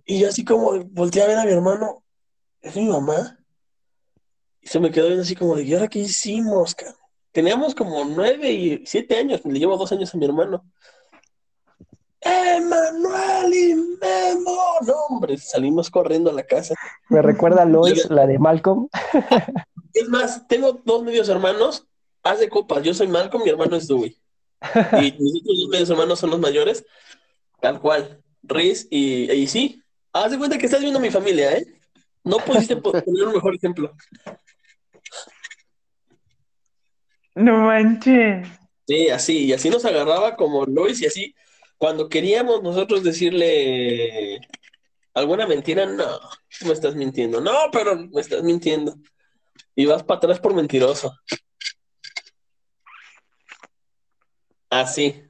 [SPEAKER 4] Y yo así como volteé a ver a mi hermano, ¿es mi mamá? Y se me quedó viendo así como de, ¿y ahora qué hicimos, cabrón? Teníamos como nueve y siete años, le llevo dos años a mi hermano. ¡Emanuel y Memo! No, hombre, salimos corriendo a la casa.
[SPEAKER 2] Me recuerda a Lois, la de Malcolm.
[SPEAKER 4] Es más, tengo dos medios hermanos, haz de copas, yo soy Malcolm, mi hermano es Dewey. Y mis otros dos medios hermanos son los mayores, tal cual, Riz y, y sí, haz de cuenta que estás viendo a mi familia, ¿eh? No pudiste po- poner un mejor ejemplo.
[SPEAKER 3] No manches.
[SPEAKER 4] Sí, así, y así nos agarraba como Lois y así, cuando queríamos nosotros decirle alguna mentira, no, me estás mintiendo, no, pero me estás mintiendo. Y vas para atrás por mentiroso. Así.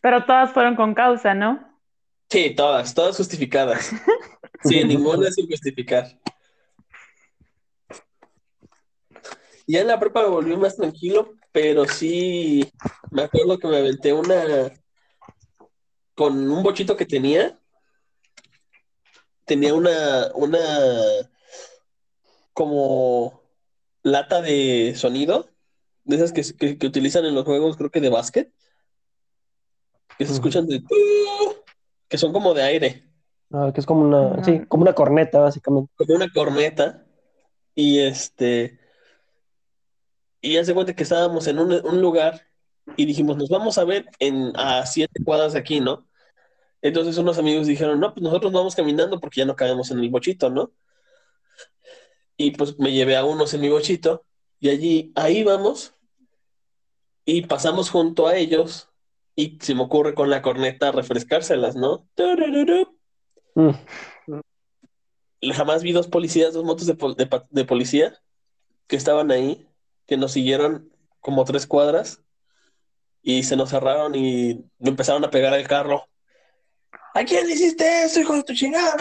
[SPEAKER 3] Pero todas fueron con causa, ¿no?
[SPEAKER 4] Sí, todas, todas justificadas. Sí, ninguna sin justificar. Ya en la prepa me volví más tranquilo, pero sí me acuerdo que me aventé una con un bochito que tenía. Tenía una, una como lata de sonido, de esas que, que- que utilizan en los juegos, creo que de básquet, que se escuchan de que son como de aire.
[SPEAKER 2] Ah, que es como una, sí, como una corneta, básicamente.
[SPEAKER 4] como una corneta y este y hace cuenta que estábamos en un, un lugar y dijimos nos vamos a ver en a siete cuadras de aquí, ¿no? Entonces unos amigos dijeron no, pues nosotros vamos caminando porque ya no cabemos en el bochito, ¿no? Y pues me llevé a unos en mi bochito y allí ahí vamos y pasamos junto a ellos y se me ocurre con la corneta refrescárselas, ¿no?
[SPEAKER 2] Mm.
[SPEAKER 4] jamás vi dos policías, dos motos de, pol- de de policía que estaban ahí, que nos siguieron como tres cuadras y se nos cerraron y empezaron a pegar al carro. ¿A quién le hiciste eso, hijo de tu chingada?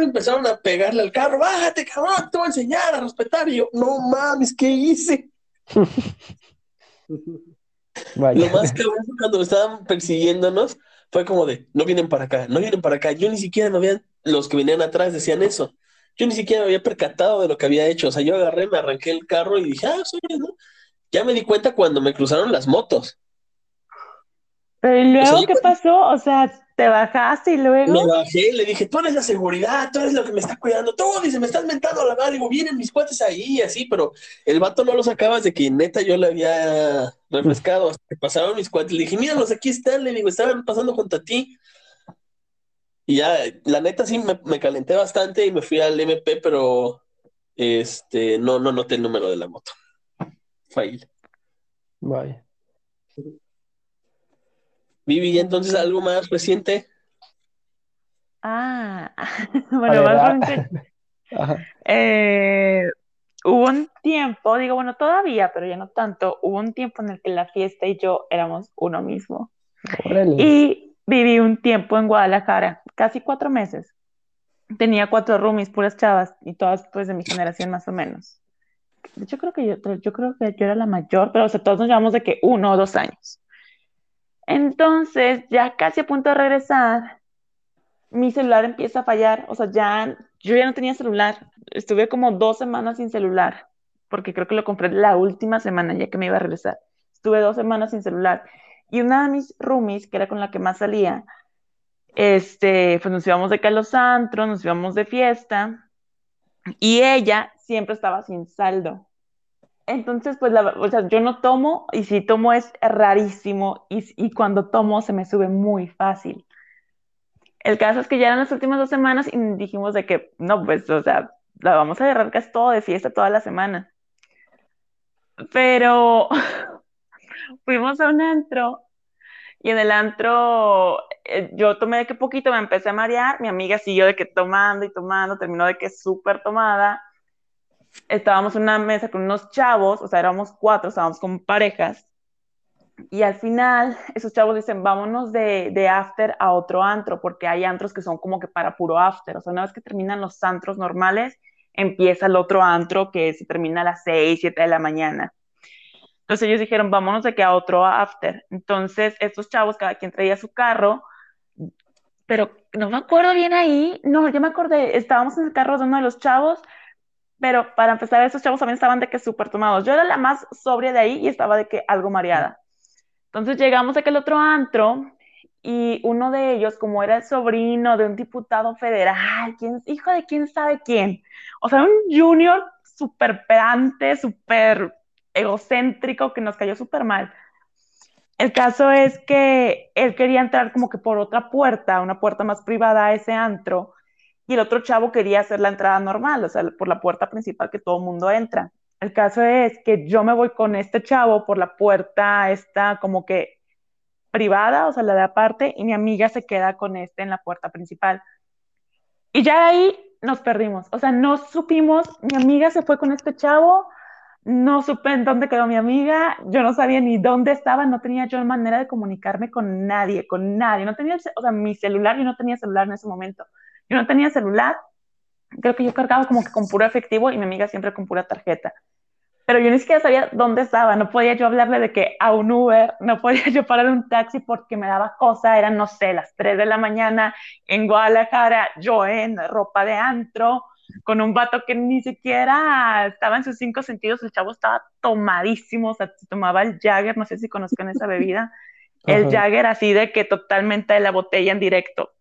[SPEAKER 4] Empezaron a pegarle al carro. Bájate, cabrón, te voy a enseñar a respetar. Y yo, no mames, ¿qué hice?
[SPEAKER 2] Vaya.
[SPEAKER 4] Lo más cabrón cuando estaban persiguiéndonos, fue como de, no vienen para acá, no vienen para acá. Yo ni siquiera me había, los que venían atrás decían eso. Yo ni siquiera me había percatado de lo que había hecho. O sea, yo agarré, me arranqué el carro y dije, ah, soy yo, ¿no? Ya me di cuenta cuando me cruzaron las motos.
[SPEAKER 3] Pero ¿y luego qué pasó? O sea, te bajaste y luego.
[SPEAKER 4] Me bajé, le dije, tú eres la seguridad, tú eres lo que me está cuidando. Tú, dice, me estás mentando a la madre. Digo, vienen mis cuates ahí y así, pero el vato no lo sacabas de que neta yo le había refrescado. Hasta que pasaron mis cuates. Le dije, míralos, aquí están. Le digo, estaban pasando contra ti. Y ya, la neta sí me, me calenté bastante y me fui al MP, pero este, no, no noté el número de la moto. Fail.
[SPEAKER 2] Vaya.
[SPEAKER 4] Vivi, ¿y entonces algo más reciente?
[SPEAKER 3] Ah,
[SPEAKER 2] A
[SPEAKER 3] bueno, más
[SPEAKER 2] ah,
[SPEAKER 3] reciente. Eh, hubo un tiempo, digo, bueno, todavía, pero ya no tanto, hubo un tiempo en el que la fiesta y yo éramos uno mismo.
[SPEAKER 2] Órale.
[SPEAKER 3] Y viví un tiempo en Guadalajara, casi cuatro meses. Tenía cuatro roomies, puras chavas, y todas pues de mi generación más o menos. De hecho, creo que yo, yo creo que yo era la mayor, pero o sea, todos nos llevamos de que uno o dos años. Entonces, ya casi a punto de regresar, mi celular empieza a fallar, o sea, ya yo ya no tenía celular. Estuve como dos semanas sin celular, porque creo que lo compré la última semana ya que me iba a regresar. Estuve dos semanas sin celular. Y una de mis roomies, que era con la que más salía, este, pues nos íbamos de que a los antros, nos íbamos de fiesta, y ella siempre estaba sin saldo. Entonces, pues, o sea, yo no tomo, y si tomo es rarísimo, y, y cuando tomo se me sube muy fácil. El caso es que ya eran las últimas dos semanas y dijimos de que, no, pues, o sea, la vamos a agarrar casi todo de fiesta toda la semana. Pero fuimos a un antro y en el antro eh, yo tomé de que poquito, me empecé a marear, mi amiga siguió de que tomando y tomando, terminó de que súper tomada. Estábamos en una mesa con unos chavos, o sea, éramos cuatro, estábamos con parejas. Y al final, esos chavos dicen, vámonos de, de after a otro antro, porque hay antros que son como que para puro after. O sea, una vez que terminan los antros normales, empieza el otro antro que se termina a las 6, 7 de la mañana. Entonces ellos dijeron, vámonos de que a otro after. Entonces estos chavos, cada quien traía su carro, pero no me acuerdo bien ahí. No, yo me acordé, estábamos en el carro de uno de los chavos, pero para empezar, esos chavos también estaban de que súper tomados. Yo era la más sobria de ahí y estaba de que algo mareada. Entonces llegamos a aquel otro antro y uno de ellos, como era el sobrino de un diputado federal, ¿quién, hijo de quién sabe quién, o sea, un junior súper pedante, súper egocéntrico que nos cayó súper mal. El caso es que él quería entrar como que por otra puerta, una puerta más privada a ese antro, y el otro chavo quería hacer la entrada normal, o sea, por la puerta principal que todo mundo entra. El caso es que yo me voy con este chavo por la puerta esta como que privada, o sea, la de aparte, y mi amiga se queda con este en la puerta principal. Y ya ahí nos perdimos, o sea, no supimos, mi amiga se fue con este chavo, no supe en dónde quedó mi amiga, yo no sabía ni dónde estaba, no tenía yo manera de comunicarme con nadie, con nadie, no tenía, o sea, mi celular, yo no tenía celular en ese momento, yo no tenía celular, creo que yo cargaba como que con puro efectivo y mi amiga siempre con pura tarjeta. Pero yo ni siquiera sabía dónde estaba, no podía yo hablarle de que a un Uber, no podía yo parar un taxi porque me daba cosa, eran, no sé, las 3 de la mañana en Guadalajara, yo en ropa de antro, con un vato que ni siquiera estaba en sus cinco sentidos, el chavo estaba tomadísimo, o sea, se tomaba el Jagger, no sé si conozcan esa bebida, el. Jagger así de que totalmente de la botella en directo,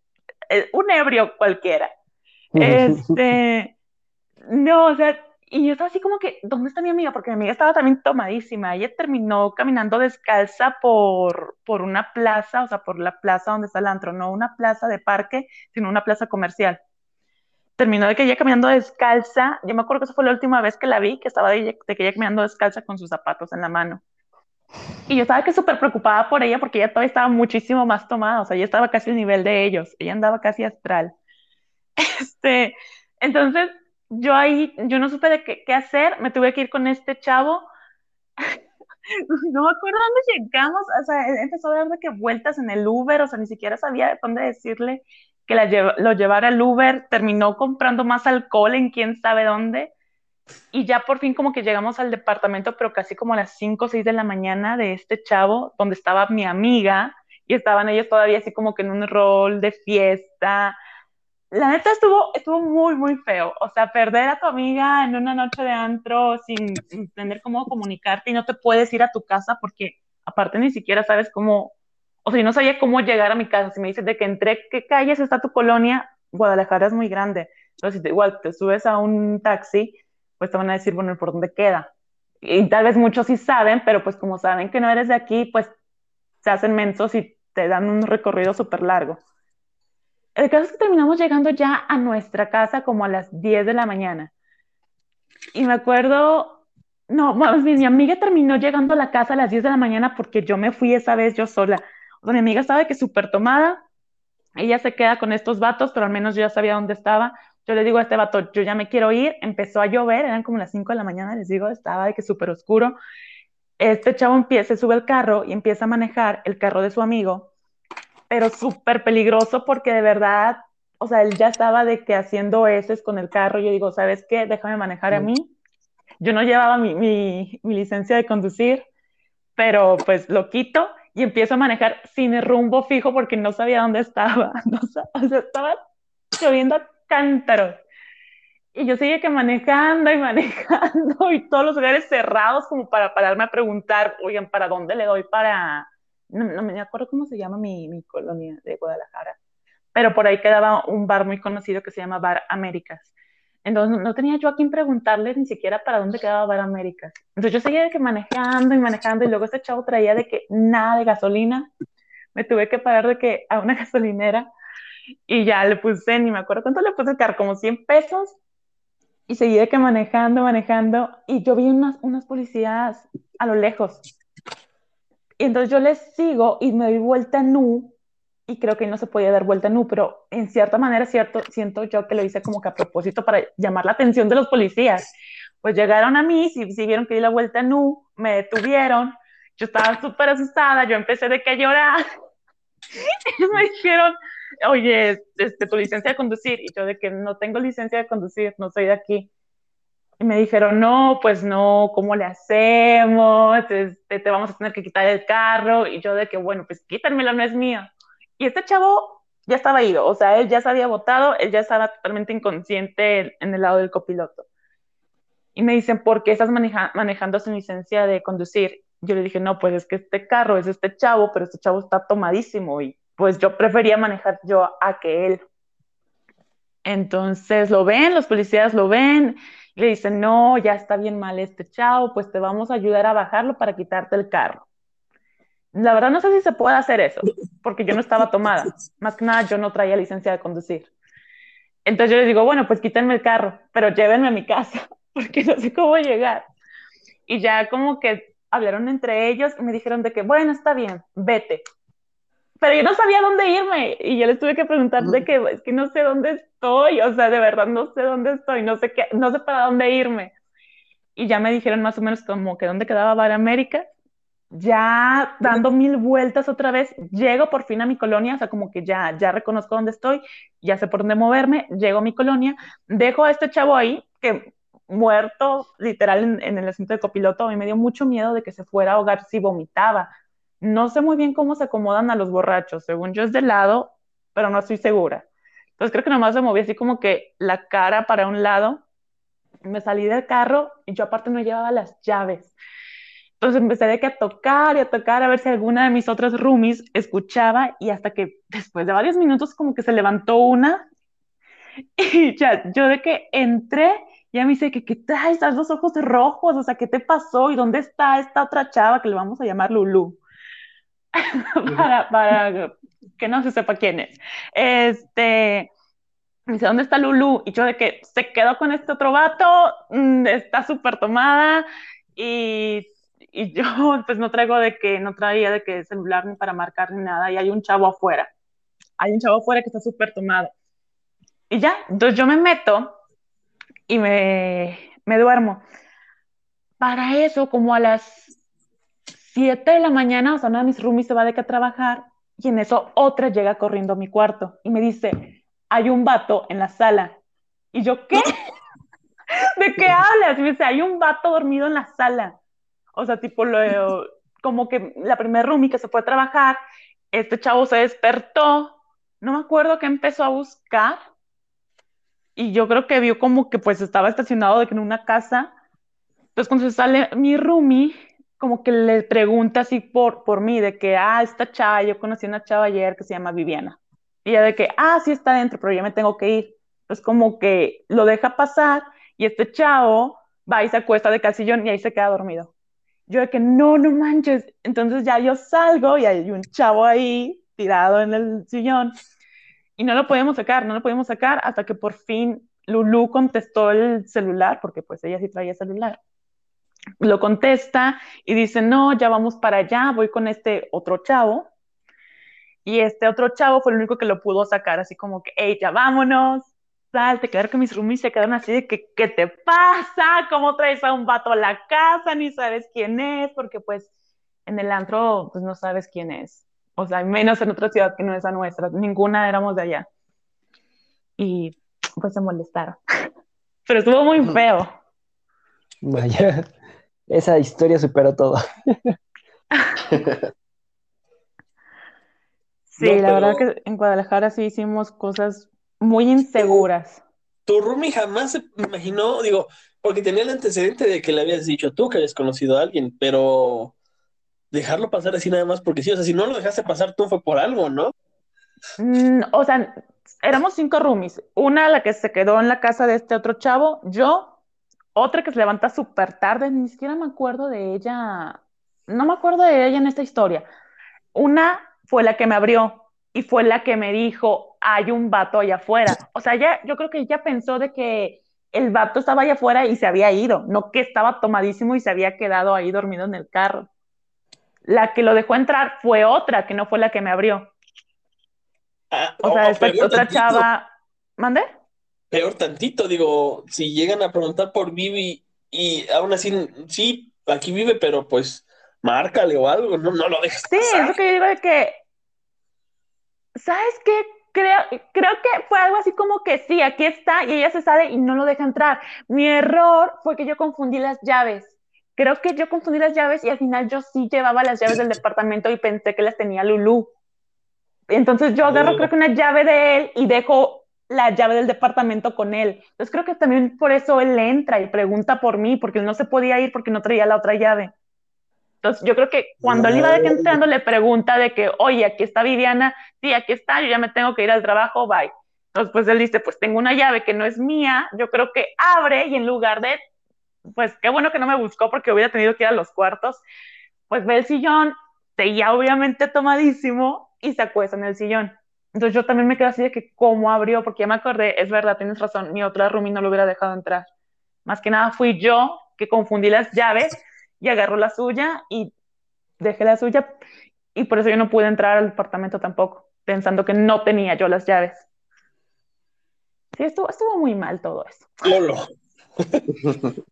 [SPEAKER 3] un ebrio cualquiera. Este, no, o sea, y yo estaba así como que, ¿dónde está mi amiga? Porque mi amiga estaba también tomadísima. Ella terminó caminando descalza por, por una plaza, o sea, por la plaza donde está el antro, no una plaza de parque, sino una plaza comercial. Terminó de que ella caminando descalza. Yo me acuerdo que esa fue la última vez que la vi, que estaba de, de que ella caminando descalza con sus zapatos en la mano. Y yo estaba que súper preocupada por ella porque ella todavía estaba muchísimo más tomada, o sea, ella estaba casi al nivel de ellos, ella andaba casi astral. Este, Entonces, yo ahí, yo no supe de qué, qué hacer, me tuve que ir con este chavo. no me acuerdo dónde llegamos, o sea, empezó a dar de que vueltas en el Uber, o sea, ni siquiera sabía dónde decirle que la lo llevara el Uber, terminó comprando más alcohol en quién sabe dónde, y ya por fin como que llegamos al departamento, pero casi como a las 5 o 6 de la mañana de este chavo, donde estaba mi amiga, y estaban ellos todavía así como que en un rol de fiesta, la neta estuvo, estuvo muy, muy feo. O sea, perder a tu amiga en una noche de antro sin, tener cómo comunicarte y no te puedes ir a tu casa porque aparte ni siquiera sabes cómo, o sea, yo no sabía cómo llegar a mi casa. Si me dices de que entre qué calles está tu colonia, Guadalajara es muy grande. Entonces, igual te subes a un taxi, pues te van a decir, bueno, ¿por dónde queda? Y tal vez muchos sí saben, pero pues como saben que no eres de aquí, pues se hacen mensos y te dan un recorrido súper largo. El caso es que terminamos llegando ya a nuestra casa como a las 10 de la mañana. Y me acuerdo, no, mi amiga terminó llegando a la casa a las 10 de la mañana porque yo me fui esa vez yo sola. O mi amiga estaba que súper tomada, ella se queda con estos vatos, pero al menos yo ya sabía dónde estaba. Yo le digo a este vato, yo ya me quiero ir, empezó a llover, eran como las 5 de la mañana, les digo, estaba de que súper oscuro. Este chavo empieza, se sube al carro y empieza a manejar el carro de su amigo pero súper peligroso porque de verdad, o sea, él ya estaba de que haciendo eso con el carro. Yo digo, ¿sabes qué? Déjame manejar a mí. Yo no llevaba mi, mi, mi licencia de conducir, pero pues lo quito y empiezo a manejar sin rumbo fijo porque no sabía dónde estaba. o sea, estaba lloviendo a cántaros. Y yo seguía que manejando y manejando y todos los lugares cerrados como para pararme a preguntar, oigan, ¿para dónde le doy para, no, me acuerdo cómo se llama mi, mi, colonia de Guadalajara, pero por ahí quedaba un bar muy conocido que se llama Bar Américas. Entonces no tenía yo a quien preguntarle ni siquiera para dónde quedaba Bar Américas. Entonces yo seguía que manejando y manejando y luego ese chavo traía de que nada de gasolina. Me tuve que parar de que a una gasolinera y ya le puse, ni me acuerdo cuánto le puse carro, como 100 pesos y seguí de que manejando, manejando y yo vi unas, unas policías a lo lejos y entonces yo les sigo y me doy vuelta nu y creo que no se podía dar vuelta nu, pero en cierta manera cierto, siento yo que lo hice como que a propósito para llamar la atención de los policías. Pues llegaron a mí, si, si vieron que di la vuelta nu, me detuvieron, yo estaba súper asustada, yo empecé de que a llorar. Ellos me dijeron, oye, este, tu licencia de conducir, y yo de que no tengo licencia de conducir, no soy de aquí. Y me dijeron, no, pues no, ¿cómo le hacemos? Este, te vamos a tener que quitar el carro. Y yo de que, bueno, pues quítanmelo, no es mío. Y este chavo ya estaba ido, o sea, él ya se había votado, él ya estaba totalmente inconsciente en el lado del copiloto. Y me dicen, ¿por qué estás manejando sin licencia de conducir? Yo le dije, no, pues es que este carro es este chavo, pero este chavo está tomadísimo y pues yo prefería manejar yo a que él. Entonces lo ven, los policías lo ven le dicen, no, ya está bien mal este chavo, pues te vamos a ayudar a bajarlo para quitarte el carro. La verdad no sé si se puede hacer eso, porque yo no estaba tomada. Más que nada, yo no traía licencia de conducir. Entonces yo les digo, bueno, pues quítenme el carro, pero llévenme a mi casa, porque no sé cómo llegar. Y ya como que hablaron entre ellos y me dijeron de que, bueno, está bien, vete pero yo no sabía dónde irme y yo les tuve que preguntar de que es que no sé dónde estoy, o sea, de verdad no sé dónde estoy, no sé qué, no sé para dónde irme. Y ya me dijeron más o menos como que dónde quedaba Bar América. Ya dando mil vueltas otra vez, llego por fin a mi colonia, o sea, como que ya, ya reconozco dónde estoy, ya sé por dónde moverme, llego a mi colonia, dejo a este chavo ahí, que muerto literal en, en el asiento de copiloto, a mí me dio mucho miedo de que se fuera a ahogar si vomitaba, no sé muy bien cómo se acomodan a los borrachos, según yo es de lado, pero no estoy segura. Entonces creo que nomás me moví así como que la cara para un lado, me salí del carro y yo aparte no llevaba las llaves. Entonces empecé de que a tocar y a tocar a ver si alguna de mis otras roomies escuchaba y hasta que después de varios minutos como que se levantó una y ya yo de que entré ya me dice que qué traes, estás los ojos rojos, o sea, ¿qué te pasó? ¿Y dónde está esta otra chava que le vamos a llamar Lulu? para, que no se sepa quién es. Este, me dice, ¿dónde está Lulu? Y yo de que se quedó con este otro vato, mm, está súper tomada y, y, yo pues no traigo de que, no traía de que celular ni para marcar ni nada y hay un chavo afuera. Hay un chavo afuera que está súper tomado. Y ya, entonces yo me meto y me, me duermo. Para eso, como a las 7 de la mañana, o sea, una de mis roomies se va de que a trabajar y en eso otra llega corriendo a mi cuarto y me dice, hay un vato en la sala. Y yo, ¿qué? ¿De qué hablas? Y me dice, hay un vato dormido en la sala. O sea, tipo, lo, como que la primer roomie que se fue a trabajar, este chavo se despertó, no me acuerdo que empezó a buscar, y yo creo que vio como que pues estaba estacionado de que en una casa. Entonces cuando se sale mi roomie, como que le pregunta así por, por mí, de que, ah, esta chava, yo conocí una chava ayer que se llama Viviana. Y ella de que, ah, sí está dentro, pero ya me tengo que ir. Pues como que lo deja pasar y este chavo va y se acuesta de calcillón y ahí se queda dormido. Yo de que, no, no manches. Entonces ya yo salgo y hay un chavo ahí tirado en el sillón y no lo podíamos sacar, no lo podíamos sacar hasta que por fin Lulu contestó el celular, porque pues ella sí traía celular. Lo contesta y dice, no, ya vamos para allá, voy con este otro chavo. Y este otro chavo fue el único que lo pudo sacar, así como que, hey, ya vámonos, te quedaron que mis roomies se quedaron así de que, ¿qué te pasa? ¿Cómo traes a un vato a la casa? Ni sabes quién es, porque pues en el antro, pues no sabes quién es o sea, menos en otra ciudad que no es la nuestra, ninguna éramos de allá. Y pues se molestaron. Pero estuvo muy feo.
[SPEAKER 2] Vaya, esa historia superó todo.
[SPEAKER 3] sí, la verdad que en Guadalajara sí hicimos cosas muy inseguras.
[SPEAKER 4] Tu Rumi jamás se imaginó, digo, porque tenía el antecedente de que le habías dicho tú que habías conocido a alguien, pero dejarlo pasar así nada más porque sí, o sea, si no lo dejaste pasar tú fue por algo, ¿no?
[SPEAKER 3] Mm, o sea, éramos cinco roomies. Una, la que se quedó en la casa de este otro chavo, yo, otra que se levanta súper tarde, ni siquiera me acuerdo de ella, no me acuerdo de ella en esta historia. Una fue la que me abrió y fue la que me dijo, hay un vato allá afuera. O sea, ya, yo creo que ella pensó de que el vato estaba allá afuera y se había ido, no que estaba tomadísimo y se había quedado ahí dormido en el carro. La que lo dejó entrar fue otra, que no fue la que me abrió. Ah, o sea, esta otra chava. ¿Mande?
[SPEAKER 4] Peor tantito, digo, si llegan a preguntar por Vivi y aún así, sí, aquí vive, pero pues márcale o algo, no, no lo dejes.
[SPEAKER 3] Sí, es lo que digo de que. ¿Sabes qué? Creo, creo que fue algo así como que sí, aquí está y ella se sale y no lo deja entrar. Mi error fue que yo confundí las llaves creo que yo confundí las llaves y al final yo sí llevaba las llaves del departamento y pensé que las tenía Lulu. Entonces yo agarro creo que una llave de él y dejo la llave del departamento con él. Entonces creo que también por eso él entra y pregunta por mí, porque él no se podía ir porque no traía la otra llave. Entonces yo creo que cuando él iba de que entrando le pregunta de que, oye, aquí está Viviana, sí, aquí está, yo ya me tengo que ir al trabajo, bye. Entonces pues él dice, pues tengo una llave que no es mía, yo creo que abre y en lugar de pues qué bueno que no me buscó porque hubiera tenido que ir a los cuartos, pues ve el sillón, seguía obviamente tomadísimo y se acuesta en el sillón. Entonces yo también me quedo así de que cómo abrió, porque ya me acordé, es verdad, tienes razón, mi otra roomie no lo hubiera dejado entrar. Más que nada fui yo que confundí las llaves y agarró la suya y dejé la suya y por eso yo no pude entrar al departamento tampoco, pensando que no tenía yo las llaves. Sí, estuvo, estuvo muy mal todo eso.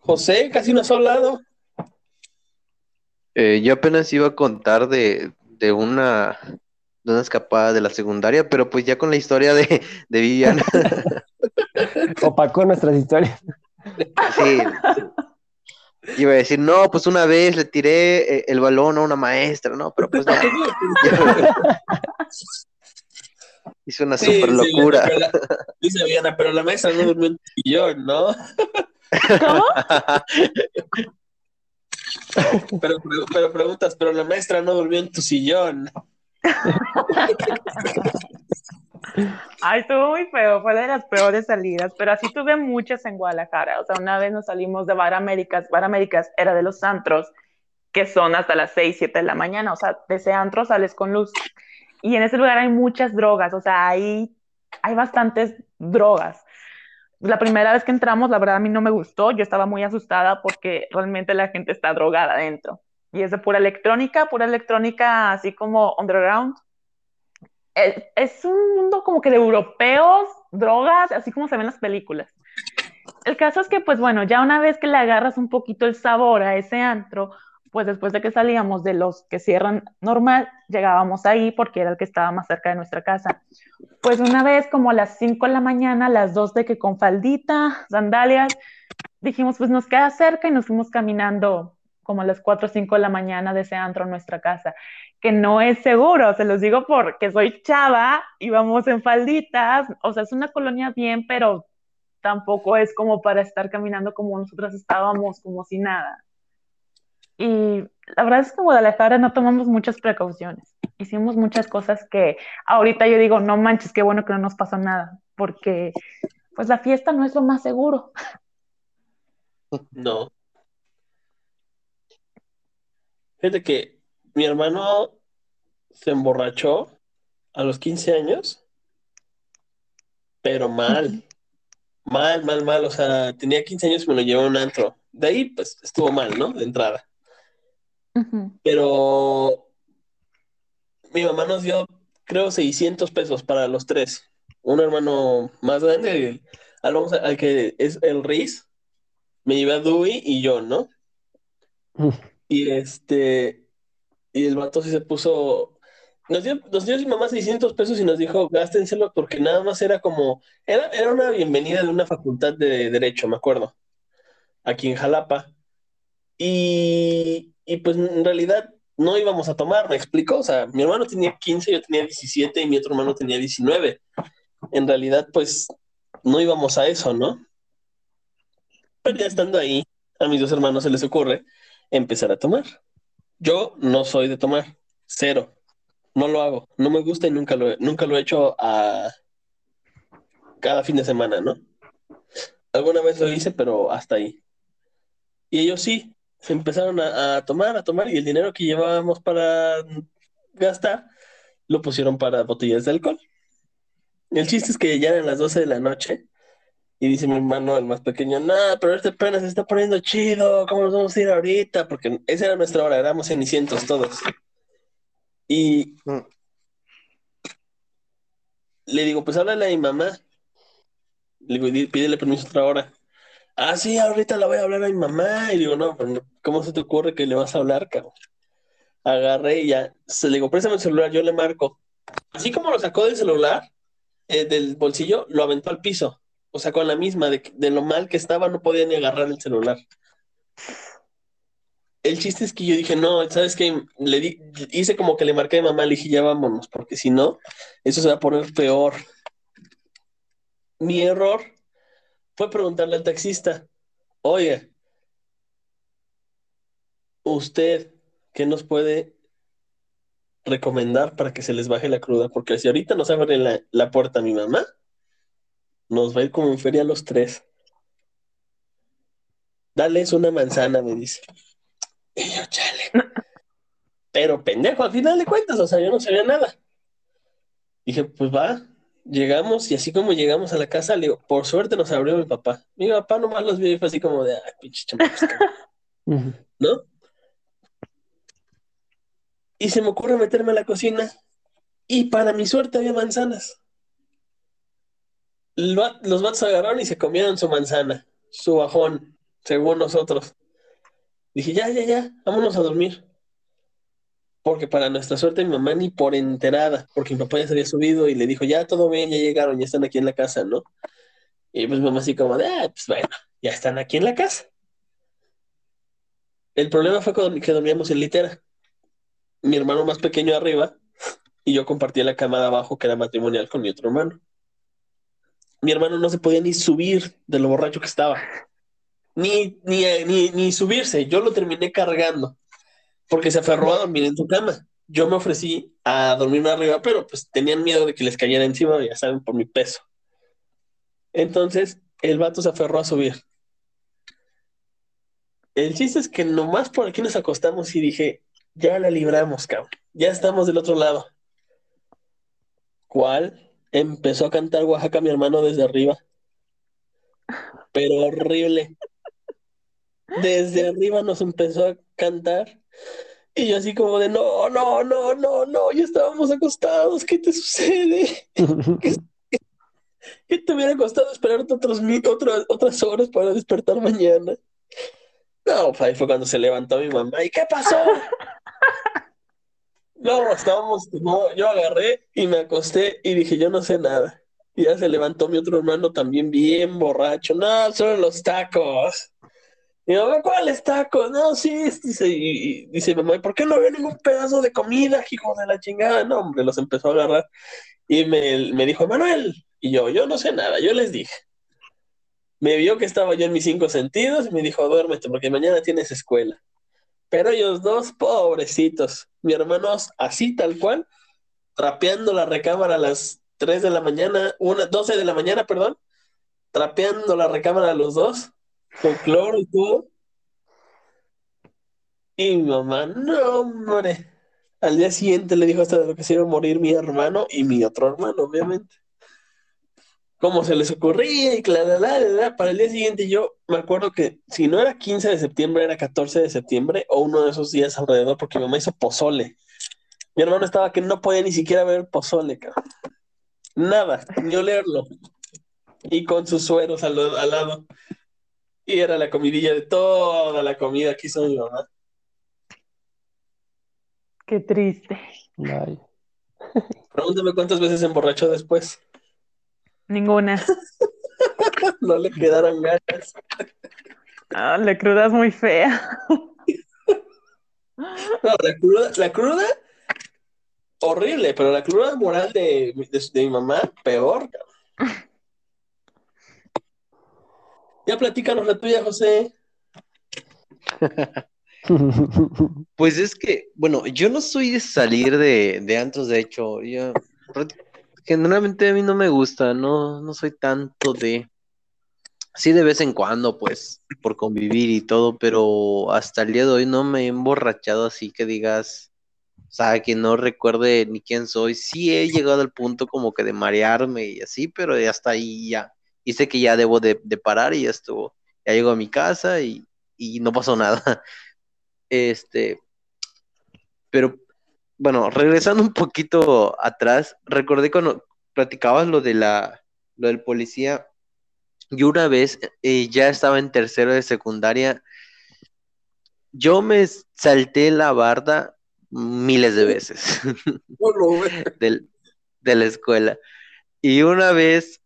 [SPEAKER 4] José, casi no has hablado.
[SPEAKER 1] Eh, yo apenas iba a contar de, una, de una escapada de la secundaria, pero pues ya con la historia de, de Viviana.
[SPEAKER 2] Opacó nuestras historias.
[SPEAKER 1] Sí. Iba a decir, no, pues una vez le tiré eh, el balón a una maestra, ¿no? Pero pues no. Hizo una super locura.
[SPEAKER 4] dice Viviana, pero la maestra no durmió en tu sillón, ¿no?
[SPEAKER 3] ¿Cómo?
[SPEAKER 4] Pero, pero, preguntas, pero la maestra no durmió en tu sillón.
[SPEAKER 3] Ay, estuvo muy feo, fue de las peores salidas, pero así tuve muchas en Guadalajara. O sea, una vez nos salimos de Bar Américas, Bar Américas era de los antros que son hasta las 6, 7 de la mañana. O sea, de ese antro sales con luz. Y en ese lugar hay muchas drogas, o sea, hay, hay bastantes drogas. La primera vez que entramos, la verdad a mí no me gustó, yo estaba muy asustada porque realmente la gente está drogada adentro. Y es de pura electrónica, pura electrónica así como underground. es, es un mundo como que de europeos, drogas, así como se ven en las películas. El caso es que, pues bueno, ya una vez que le agarras un poquito el sabor a ese antro, pues después de que salíamos de los que cierran normal, llegábamos ahí porque era el que estaba más cerca de nuestra casa. Pues una vez como a las 5 de la mañana, las 2 de que con faldita, sandalias, dijimos pues nos queda cerca y nos fuimos caminando como a las 4 o 5 de la mañana de ese antro a nuestra casa, que no es seguro, se los digo porque soy chava, íbamos en falditas, o sea, es una colonia bien, pero tampoco es como para estar caminando como nosotras estábamos, como si nada. Y la verdad es que en Guadalajara no tomamos muchas precauciones. Hicimos muchas cosas que ahorita yo digo, no manches, qué bueno que no nos pasó nada, porque pues la fiesta no es lo más seguro.
[SPEAKER 4] No. Fíjate que mi hermano se emborrachó a los 15 años, pero mal. Mal, mal, mal. O sea, tenía 15 años y me lo llevó a un antro. De ahí, pues, estuvo mal, ¿no? De entrada. Pero mi mamá nos dio, creo, 600 pesos para los tres. Un hermano más grande, al, al que es el Riz, me llevé a Dewey y yo, ¿no? Y este, y el vato sí se puso, nos dio, nos dio mi mamá 600 pesos y nos dijo, gástenselo porque nada más era como, era, era una bienvenida de una facultad de Derecho, me acuerdo, aquí en Jalapa. Y, y pues en realidad no íbamos a tomar, me explico, o sea, mi hermano tenía 15, yo tenía 17 y mi otro hermano tenía 19. En realidad, pues no íbamos a eso, ¿no? Pero ya estando ahí, a mis dos hermanos se les ocurre empezar a tomar. Yo no soy de tomar, cero. No lo hago, no me gusta y nunca lo, he, nunca lo he hecho a cada fin de semana, ¿no? Alguna vez lo hice, pero hasta ahí. Y ellos sí, se empezaron a, a tomar, a tomar, y el dinero que llevábamos para gastar lo pusieron para botellas de alcohol. El chiste es que ya eran las 12 de la noche y dice mi hermano, el más pequeño, no, pero este pena se está poniendo chido, ¿cómo nos vamos a ir ahorita? Porque esa era nuestra hora, éramos cenicientos todos. Y
[SPEAKER 1] Mm.
[SPEAKER 4] le digo, pues háblale a mi mamá. Le digo, "Di- pídele permiso otra hora. Ah, sí, ahorita la voy a hablar a mi mamá. Y digo, no, pero no, ¿cómo se te ocurre que le vas a hablar, cabrón? Agarré y ya, se le digo, préstame el celular, yo le marco. Así como lo sacó del celular, eh, del bolsillo, lo aventó al piso. O sea, con la misma, de, de lo mal que estaba, no podía ni agarrar el celular. El chiste es que yo dije, no, ¿sabes qué? Le di, hice como que le marqué a mi mamá, le dije, ya vámonos, porque si no, eso se va a poner peor. Mi error fue preguntarle al taxista, oye, ¿usted qué nos puede recomendar para que se les baje la cruda? Porque si ahorita nos abre la, la puerta mi mamá, nos va a ir como en feria a los tres. Dales una manzana, me dice. Y yo, chale. Pero pendejo, al final de cuentas, o sea, yo no sabía nada. Dije, pues va, llegamos y así como llegamos a la casa, le digo, por suerte nos abrió mi papá. Mi papá nomás los vio y fue así como de, ay, pinche chamacos. ¿no? Y se me ocurre meterme a la cocina y para mi suerte había manzanas. Los vatos agarraron y se comieron su manzana, su bajón, según nosotros. Dije, ya, ya, ya, vámonos a dormir. Porque para nuestra suerte mi mamá ni por enterada, porque mi papá ya se había subido y le dijo, ya todo bien, ya llegaron, ya están aquí en la casa, ¿no? Y pues mamá así como ah, pues bueno, ya están aquí en la casa. El problema fue que dormíamos en litera. Mi hermano más pequeño arriba y yo compartía la cama de abajo que era matrimonial con mi otro hermano. Mi hermano no se podía ni subir de lo borracho que estaba. Ni, ni, ni subirse. Yo lo terminé cargando porque se aferró a dormir en su cama. Yo me ofrecí a dormir arriba, pero pues tenían miedo de que les cayera encima, ya saben, por mi peso. Entonces, el vato se aferró a subir. El chiste es que nomás por aquí nos acostamos y dije, ya la libramos, cabrón. Ya estamos del otro lado. ¿Cuál? Empezó a cantar Oaxaca mi hermano desde arriba. Pero horrible. Desde arriba nos empezó a cantar. Y yo así como de, no, no, no, no, no, ya estábamos acostados, ¿qué te sucede? ¿Qué te hubiera costado esperarte otros, otras, otras horas para despertar mañana? No, pues ahí fue cuando se levantó mi mamá. ¿Y qué pasó? No, estábamos, no, yo agarré y me acosté y dije, yo no sé nada. Y ya se levantó mi otro hermano también bien borracho. No, solo los tacos. Y mamá, ¿cuáles tacos? No, sí, dice, y, dice mamá, ¿y por qué no había ningún pedazo de comida, hijo de la chingada? No, hombre, los empezó a agarrar. Y me, me dijo, Manuel, y yo, yo no sé nada, yo les dije. Me vio que estaba yo en mis cinco sentidos y me dijo, duérmete, porque mañana tienes escuela. Pero ellos dos, pobrecitos, mi hermano así tal cual, trapeando la recámara a las 3 de la mañana, una, 12 de la mañana, perdón, trapeando la recámara a los dos, con cloro y todo. Y mi mamá, no, hombre. Al día siguiente le dijo hasta de lo que se iba a morir mi hermano y mi otro hermano, obviamente cómo se les ocurría y claro, para el día siguiente yo me acuerdo que si no era 15 de septiembre, era 14 de septiembre o uno de esos días alrededor porque mi mamá hizo pozole. Mi hermano estaba que no podía ni siquiera ver pozole, cabrón. Nada, ni olerlo. Y con sus sueros al, lado. Y era la comidilla de toda la comida que hizo mi mamá.
[SPEAKER 3] Qué triste.
[SPEAKER 4] Pregúntame cuántas veces emborrachó después.
[SPEAKER 3] Ninguna.
[SPEAKER 4] no le quedaron ganas.
[SPEAKER 3] Ah, la cruda es muy fea.
[SPEAKER 4] no, la cruda, la cruda, horrible, pero la cruda moral de, de, mi mamá, peor. Ya platícanos la tuya, José.
[SPEAKER 1] Pues es que, bueno, yo no soy de salir de, de antros, de hecho, yo generalmente a mí no me gusta, no, no soy tanto de... Sí, de vez en cuando, pues, por convivir y todo, pero hasta el día de hoy no me he emborrachado así que digas, o sea, que no recuerde ni quién soy. Sí he llegado al punto como que de marearme y así, pero hasta ahí ya. Y sé que ya debo de, parar y ya estuvo. Ya llego a mi casa y, y no pasó nada. Este, pero bueno, regresando un poquito atrás, recordé cuando platicabas lo de la, lo del policía. Yo una vez eh, ya estaba en tercero de secundaria. Yo me salté la barda miles de veces de la escuela. Y una vez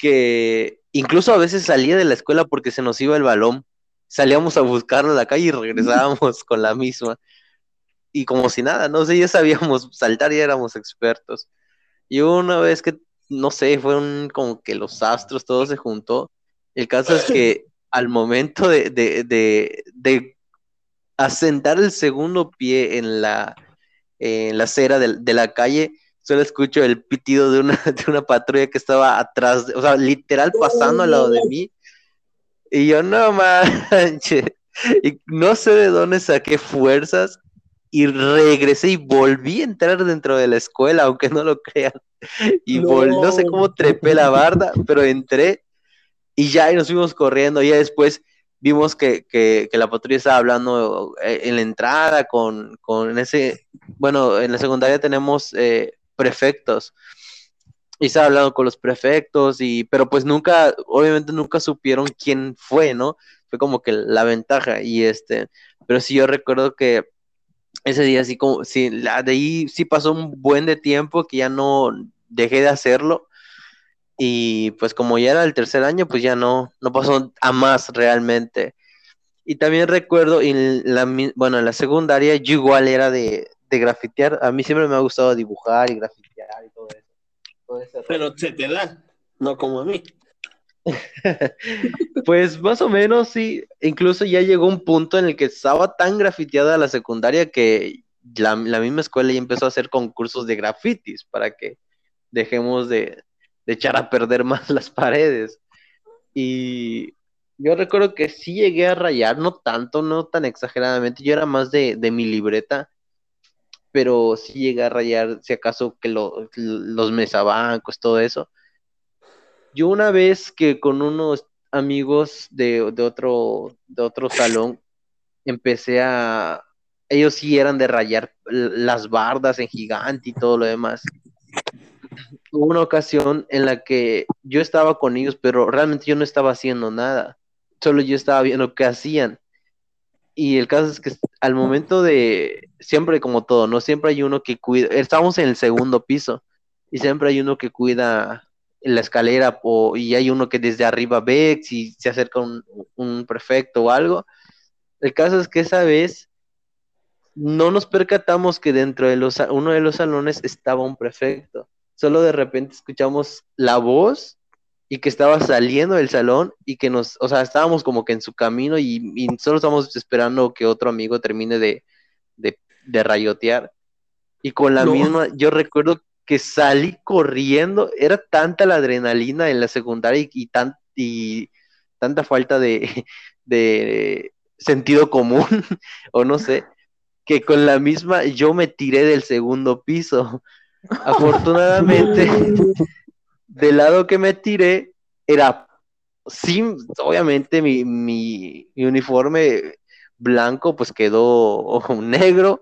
[SPEAKER 1] que incluso a veces salía de la escuela porque se nos iba el balón, salíamos a buscarlo a la calle y regresábamos con la misma y como si nada, no sé, ya sabíamos saltar y éramos expertos. Y una vez que, no sé, fueron como que los astros, todo se juntó. El caso es que al momento de, de, de, de asentar el segundo pie en la, en la acera de, la calle, solo escucho el pitido de una, de una patrulla que estaba atrás, o sea, literal pasando al lado de mí. Y yo, no manches. Y no sé de dónde saqué fuerzas y regresé y volví a entrar dentro de la escuela, aunque no lo crean. Y no, sé cómo trepé la barda, pero entré y ya y nos fuimos corriendo. Ya después vimos que, que, la patrulla estaba hablando eh, en la entrada con, con ese, bueno, en la secundaria tenemos eh, prefectos. Y estaba hablando con los prefectos, y, pero pues nunca, obviamente nunca supieron quién fue, ¿no? Fue como que la ventaja. Y este, pero sí yo recuerdo que ese día sí como, sí, la, de ahí sí pasó un buen de tiempo que ya no dejé de hacerlo. Y pues como ya era el tercer año, pues ya no, no pasó a más realmente. Y también recuerdo, en la, bueno, en la secundaria yo igual era de, de grafitear. A mí siempre me ha gustado dibujar y grafitear y todo eso.
[SPEAKER 4] Pero se te da, no como a mí.
[SPEAKER 1] pues más o menos sí, incluso ya llegó un punto en el que estaba tan grafiteada la secundaria que la, misma escuela ya empezó a hacer concursos de grafitis para que dejemos de, echar a perder más las paredes. Y yo recuerdo que sí llegué a rayar, no tanto, no tan exageradamente, yo era más de, mi libreta, pero sí llegué a rayar, si acaso, que los mesabancos, todo eso yo una vez que con unos amigos de, otro, de otro salón empecé a, ellos sí eran de rayar las bardas en gigante y todo lo demás. Hubo una ocasión en la que yo estaba con ellos, pero realmente yo no estaba haciendo nada. Solo yo estaba viendo qué hacían. Y el caso es que al momento de, siempre como todo, ¿no? Siempre hay uno que cuida, estamos en el segundo piso y siempre hay uno que cuida la escalera y hay uno que desde arriba ve si se acerca un, un prefecto o algo. El caso es que esa vez no nos percatamos que dentro de los, uno de los salones estaba un prefecto. Solo de repente escuchamos la voz y que estaba saliendo del salón y que nos, o sea, estábamos como que en su camino y, solo estábamos esperando que otro amigo termine de, de, rayotear. Y con la misma, yo recuerdo que salí corriendo, era tanta la adrenalina en la secundaria y, tan, y tanta falta de, de sentido común, o no sé, que con la misma yo me tiré del segundo piso. Afortunadamente, del lado que me tiré era, sí, obviamente mi, mi, uniforme blanco pues quedó negro,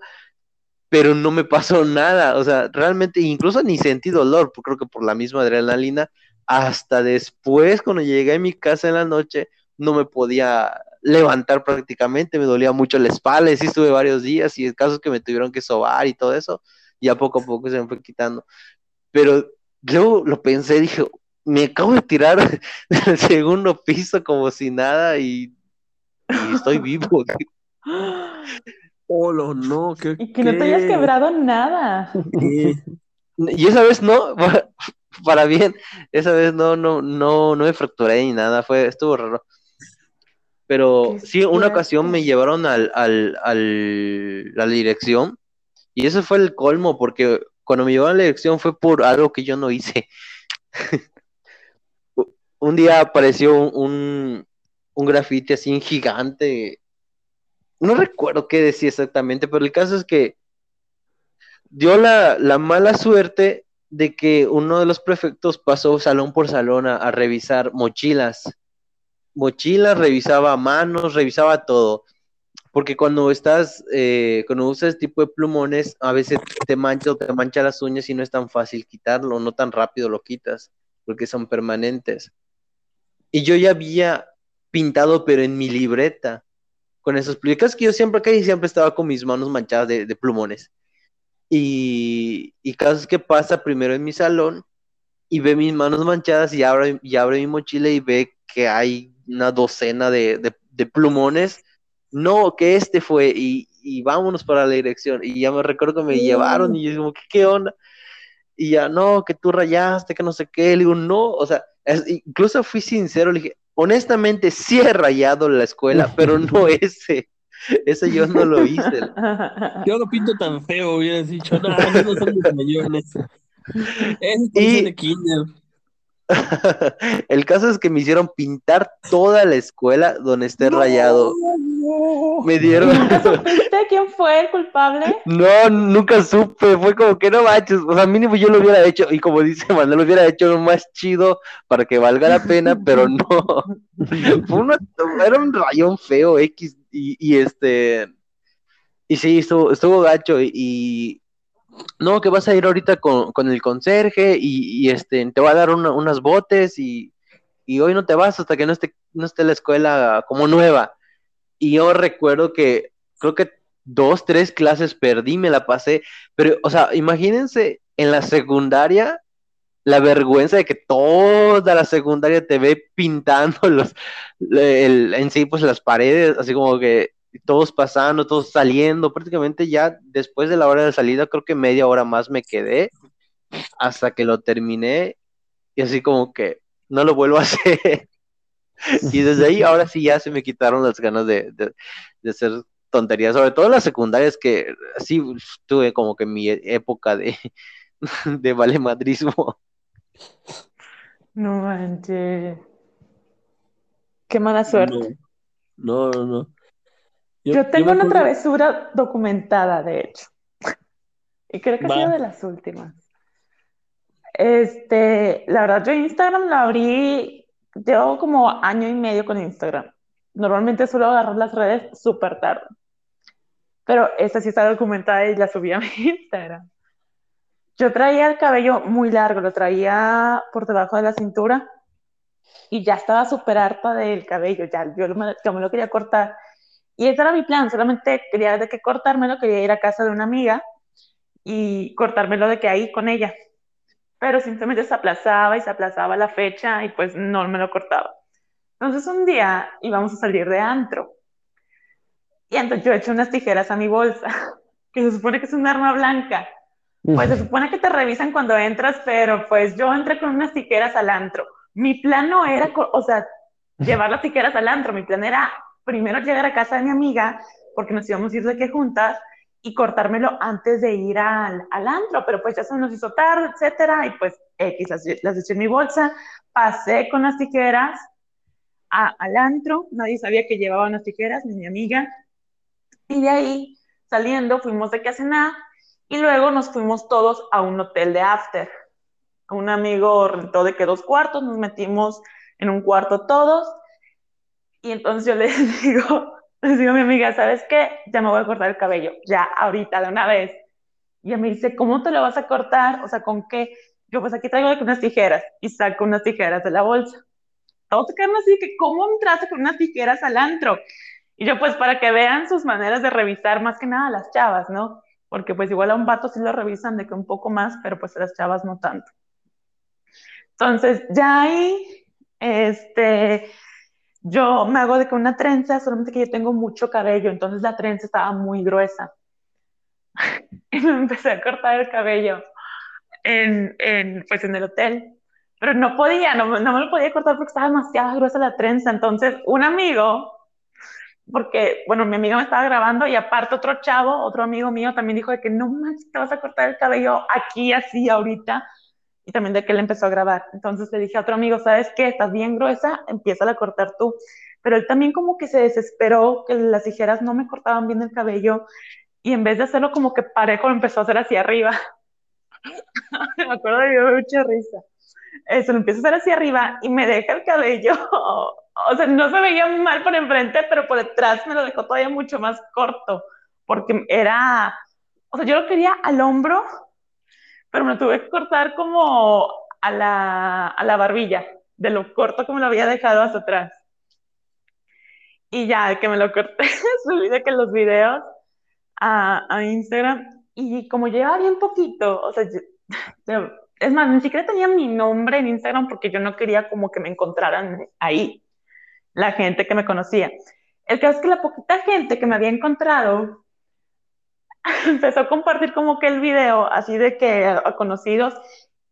[SPEAKER 1] pero no me pasó nada, o sea, realmente incluso ni sentí dolor, creo que por la misma adrenalina, hasta después cuando llegué a mi casa en la noche, no me podía levantar prácticamente, me dolía mucho la espalda, y sí estuve varios días y el caso es que me tuvieron que sobar y todo eso, y a poco a poco se me fue quitando. Pero yo lo pensé, dije, me acabo de tirar del segundo piso como si nada y, estoy vivo.
[SPEAKER 4] Oh, no, que,
[SPEAKER 3] y que no te hayas quebrado nada.
[SPEAKER 1] Y esa vez no, para bien, esa vez no, no, no, no me fracturé ni nada, fue, estuvo raro. Pero sí, una ocasión me llevaron al, al, al, a la dirección y eso fue el colmo, porque cuando me llevaron a la dirección fue por algo que yo no hice. un día apareció un, un grafiti así gigante. No recuerdo qué decía exactamente, pero el caso es que dio la, la mala suerte de que uno de los prefectos pasó salón por salón a revisar mochilas mochilas, revisaba manos, revisaba todo. Porque cuando estás, eh, cuando usas tipo de plumones, a veces te mancha o te mancha las uñas y no es tan fácil quitarlo, no tan rápido lo quitas, porque son permanentes. Y yo ya había pintado, pero en mi libreta, con esos plicas que yo siempre y siempre estaba con mis manos manchadas de, plumones. Y, y casos que pasa primero en mi salón y ve mis manos manchadas y abre, y abre mi mochila y ve que hay una docena de, plumones. No, que este fue, y, vámonos para la dirección. Y ya me recuerdo que me llevaron y yo digo, ¿qué, ¿qué, onda? Y ya, no, que tú rayaste, que no sé qué. Le digo, no, o sea, incluso fui sincero, le dije, honestamente sí he rayado la escuela, pero no ese. Ese yo no lo hice.
[SPEAKER 4] Yo lo pinto tan feo, hubieras dicho, no, no son mis millones. Es de kinder.
[SPEAKER 1] el caso es que me hicieron pintar toda la escuela donde esté rayado. Me dieron.
[SPEAKER 3] ¿Nunca supiste quién fue el culpable?
[SPEAKER 1] No, nunca supe. Fue como que no manches. O sea, mínimo yo lo hubiera hecho. Y como dice Manuel, lo hubiera hecho lo más chido para que valga la pena, pero no. Fue era un rayón feo X. Y, este. Y sí, estuvo, estuvo gacho. y, no, que vas a ir ahorita con, el conserje y, este, te va a dar unas botes y, hoy no te vas hasta que no esté, no esté la escuela como nueva. Y yo recuerdo que creo que dos, tres clases perdí, me la pasé, pero, o sea, imagínense en la secundaria la vergüenza de que toda la secundaria te ve pintando los, en sí, pues las paredes, así como que todos pasando, todos saliendo, prácticamente ya después de la hora de salida, creo que media hora más me quedé hasta que lo terminé y así como que no lo vuelvo a hacer. y desde ahí ahora sí ya se me quitaron las ganas de, hacer tonterías, sobre todo en las secundarias que sí tuve como que mi época de, de valemadrismo.
[SPEAKER 3] No manches. Qué mala suerte.
[SPEAKER 4] no, no. no.
[SPEAKER 3] Yo, tengo una travesura documentada, de hecho. Y creo que ha sido de las últimas. Este, la verdad, yo Instagram la abrí, llevo como año y medio con Instagram. Normalmente suelo agarrar las redes súper tarde. pero esta sí está documentada y la subí a mi Instagram. Yo traía el cabello muy largo, lo traía por debajo de la cintura y ya estaba súper harta del cabello, ya yo me, me lo quería cortar. Y ese era mi plan, solamente quería de que cortármelo, quería ir a casa de una amiga y cortármelo de que ahí con ella. Pero simplemente se aplazaba y se aplazaba la fecha y pues no me lo cortaba. Entonces un día íbamos a salir de antro. Y entonces yo eché unas tijeras a mi bolsa, que se supone que es un arma blanca. Pues se supone que te revisan cuando entras, pero pues yo entré con unas tijeras al antro. Mi plan no era, o sea, llevar las tijeras al antro, mi plan era primero llegar a casa de mi amiga, porque nos íbamos a ir de que juntas, y cortármelo antes de ir al, al antro, pero pues ya se nos hizo tarde, etcétera, y pues X, las, las eché en mi bolsa, pasé con las tijeras a, al antro, nadie sabía que llevaba unas tijeras, ni mi amiga, y de ahí, saliendo, fuimos de que a cenar, y luego nos fuimos todos a un hotel de after. Un amigo rentó de que dos cuartos, nos metimos en un cuarto todos, y entonces yo le digo, le digo a mi amiga, ¿sabes qué? Ya me voy a cortar el cabello, ya, ahorita, de una vez. Y ella me dice, ¿cómo te lo vas a cortar? O sea, ¿con qué? Yo, pues aquí traigo unas tijeras y saco unas tijeras de la bolsa. Todos se quedaron así, que ¿cómo entraste con unas tijeras al antro? Y yo, pues para que vean sus maneras de revisar más que nada las chavas, ¿no? Porque pues igual a un vato sí lo revisan de que un poco más, pero pues a las chavas no tanto. Entonces, ya ahí, este, yo me hago de que una trenza, solamente que yo tengo mucho cabello, entonces la trenza estaba muy gruesa. y me empecé a cortar el cabello en, en, pues en el hotel. Pero no podía, no, no me lo podía cortar porque estaba demasiado gruesa la trenza. Entonces, un amigo, porque, bueno, mi amiga me estaba grabando y aparte otro chavo, otro amigo mío también dijo de que no manches, te vas a cortar el cabello aquí, así, ahorita y también de que él empezó a grabar. Entonces le dije a otro amigo, ¿sabes qué? Estás bien gruesa, empieza a cortar tú. Pero él también como que se desesperó, que las tijeras no me cortaban bien el cabello y en vez de hacerlo como que parejo, lo empezó a hacer hacia arriba. me acuerdo de me mucha risa. Eso, lo empiezo a hacer hacia arriba y me deja el cabello. o sea, no se veía mal por enfrente, pero por detrás me lo dejó todavía mucho más corto, porque era, o sea, yo lo quería al hombro pero me tuve que cortar como a la, a la barbilla, de lo corto me lo había dejado hasta atrás. Y ya que me lo corté, subí de que los videos a, a Instagram y como llevaba bien poquito, o sea, es más, ni siquiera tenía mi nombre en Instagram porque yo no quería como que me encontraran ahí la gente que me conocía. El caso es que la poquita gente que me había encontrado empezó a compartir como que el video, así de que a, conocidos,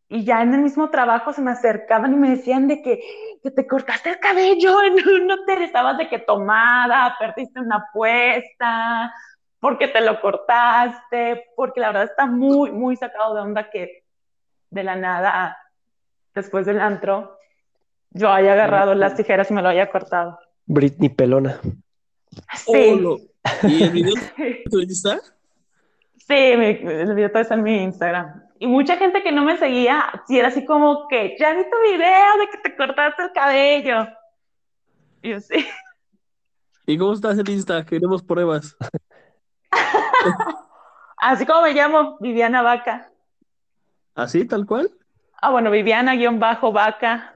[SPEAKER 3] y ya en el mismo trabajo se me acercaban y me decían de que, que te cortaste el cabello en un hotel, estabas de que tomada, perdiste una apuesta, porque te lo cortaste, porque la verdad está muy, muy sacado de onda que de la nada, después del antro, yo haya agarrado las tijeras y me lo haya cortado.
[SPEAKER 2] Britney Pelona.
[SPEAKER 3] Sí.
[SPEAKER 4] Oh, ¿Y el video está?
[SPEAKER 3] Sí, el video todo está en mi Instagram. Y mucha gente que no me seguía, sí era así como que, ya vi tu video de que te cortaste el cabello. Y yo sí.
[SPEAKER 4] ¿Y cómo estás en Insta? Queremos pruebas.
[SPEAKER 3] así como me llamo, Viviana Vaca.
[SPEAKER 4] ¿Así, tal cual?
[SPEAKER 3] Ah, bueno, Viviana-Vaca.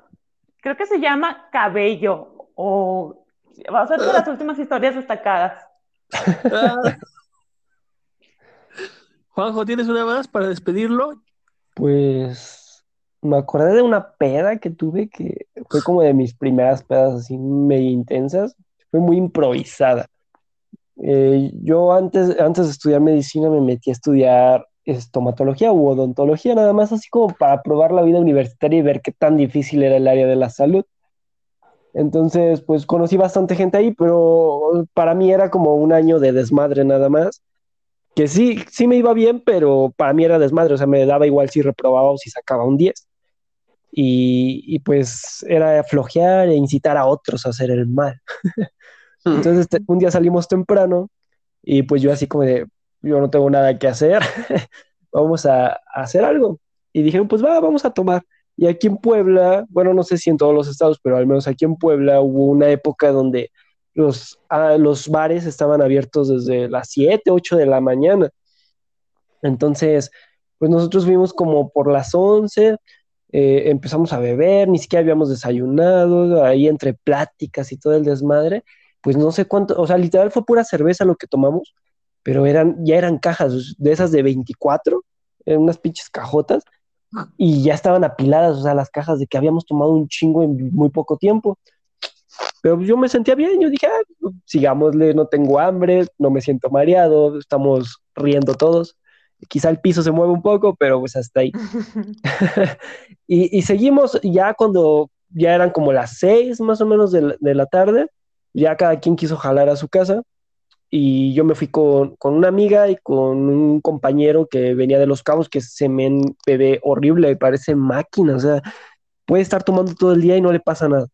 [SPEAKER 3] Creo que se llama Cabello. O va a ser de las últimas historias destacadas.
[SPEAKER 4] Juanjo, ¿tienes una más para despedirlo?
[SPEAKER 2] Pues me acordé de una peda que tuve que fue como de mis primeras pedas así medio intensas. Fue muy improvisada. Eh, yo antes, antes de estudiar medicina me metí a estudiar estomatología u odontología, nada más así como para probar la vida universitaria y ver qué tan difícil era el área de la salud. Entonces, pues conocí bastante gente ahí, pero para mí era como un año de desmadre nada más que sí, sí me iba bien, pero para mí era desmadre, o sea, me daba igual si reprobaba o si sacaba un 10. Y, pues era flojear e incitar a otros a hacer el mal. Entonces un día salimos temprano y pues yo así como de, yo no tengo nada que hacer, vamos a, hacer algo. Y dijeron, pues va, vamos a tomar. Y aquí en Puebla, bueno, no sé si en todos los estados, pero al menos aquí en Puebla hubo una época donde los, los bares estaban abiertos desde las 7, 8 de la mañana. Entonces, pues nosotros fuimos como por las 11, eh, empezamos a beber, ni siquiera habíamos desayunado, ahí entre pláticas y todo el desmadre, pues no sé cuánto, o sea, literal fue pura cerveza lo que tomamos, pero eran, ya eran cajas de esas de 24, eran unas pinches cajotas, y ya estaban apiladas, o sea, las cajas de que habíamos tomado un chingo en muy poco tiempo. Pero yo me sentía bien, yo dije, ah, sigámosle, no tengo hambre, no me siento mareado, estamos riendo todos. Quizá el piso se mueve un poco, pero pues hasta ahí. y, seguimos ya cuando ya eran como las seis más o menos de la, tarde, ya cada quien quiso jalar a su casa y yo me fui con, con, una amiga y con un compañero que venía de Los Cabos, que se me ve horrible, parece máquina, o sea, puede estar tomando todo el día y no le pasa nada.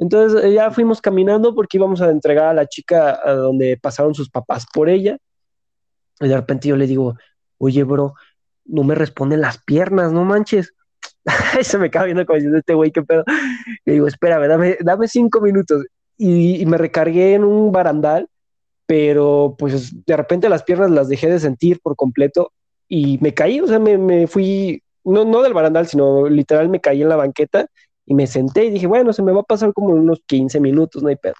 [SPEAKER 2] Entonces eh, ya fuimos caminando porque íbamos a entregar a la chica a donde pasaron sus papás por ella. Y de repente yo le digo, oye, bro, no me responden las piernas, no manches. se me acaba viendo como diciendo este güey, qué pedo. Le digo, espérame, dame, dame cinco minutos. Y, me recargué en un barandal, pero pues de repente las piernas las dejé de sentir por completo y me caí, o sea, me, me fui, no, no del barandal, sino literal me caí en la banqueta y me senté y dije, bueno, se me va a pasar como unos 15 minutos, no hay pedo.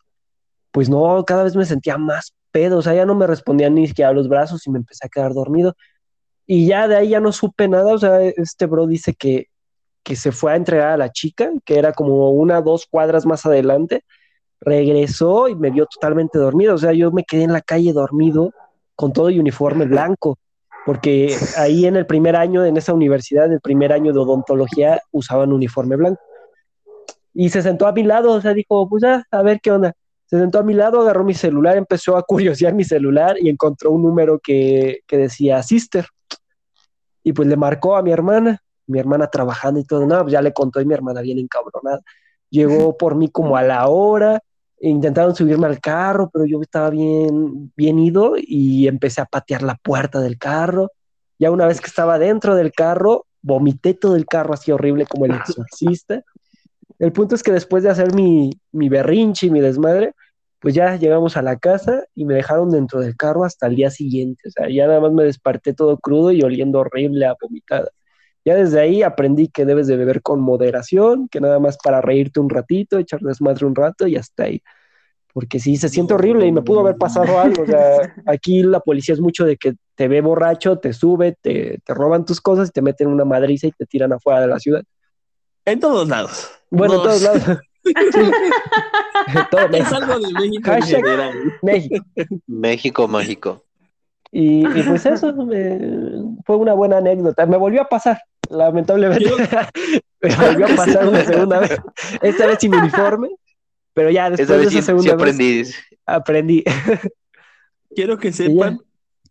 [SPEAKER 2] Pues no, cada vez me sentía más pedo, o sea, ya no me respondían ni siquiera los brazos y me empecé a quedar dormido. Y ya de ahí ya no supe nada, o sea, este bro dice que, que se fue a entregar a la chica, que era como una, dos cuadras más adelante, regresó y me vio totalmente dormido, o sea, yo me quedé en la calle dormido con todo y uniforme blanco, porque ahí en el primer año, en esa universidad, en el primer año de odontología, usaban uniforme blanco y se sentó a mi lado, o sea, dijo, pues ah, a ver qué onda. Se sentó a mi lado, agarró mi celular, empezó a curiosear mi celular y encontró un número que, que decía Sister. Y pues le marcó a mi hermana, mi hermana trabajando y todo, no, pues ya le contó y mi hermana bien encabronada. Llegó por mí como a la hora, e intentaron subirme al carro, pero yo estaba bien, bien ido y empecé a patear la puerta del carro. Ya una vez que estaba dentro del carro, vomité todo el carro así horrible como el exorcista. El punto es que después de hacer mi, mi berrinche y mi desmadre, pues ya llegamos a la casa y me dejaron dentro del carro hasta el día siguiente. O sea, ya nada más me desperté todo crudo y oliendo horrible a vomitada. Ya desde ahí aprendí que debes de beber con moderación, que nada más para reírte un ratito, echar desmadre un rato y hasta ahí. Porque sí, se siente horrible y me pudo haber pasado algo. O sea, aquí la policía es mucho de que te ve borracho, te sube, te, te roban tus cosas y te meten una madriza y te tiran afuera de la ciudad.
[SPEAKER 4] En todos lados.
[SPEAKER 2] Bueno, en todos lados.
[SPEAKER 4] Todo es algo de México
[SPEAKER 2] México.
[SPEAKER 1] México mágico.
[SPEAKER 2] Y, pues eso fue una buena anécdota. Me volvió a pasar, lamentablemente. me volvió a pasar una segunda vez. Esta vez sin uniforme, pero ya después de esa segunda
[SPEAKER 1] aprendí.
[SPEAKER 2] vez aprendí.
[SPEAKER 4] Quiero que sepan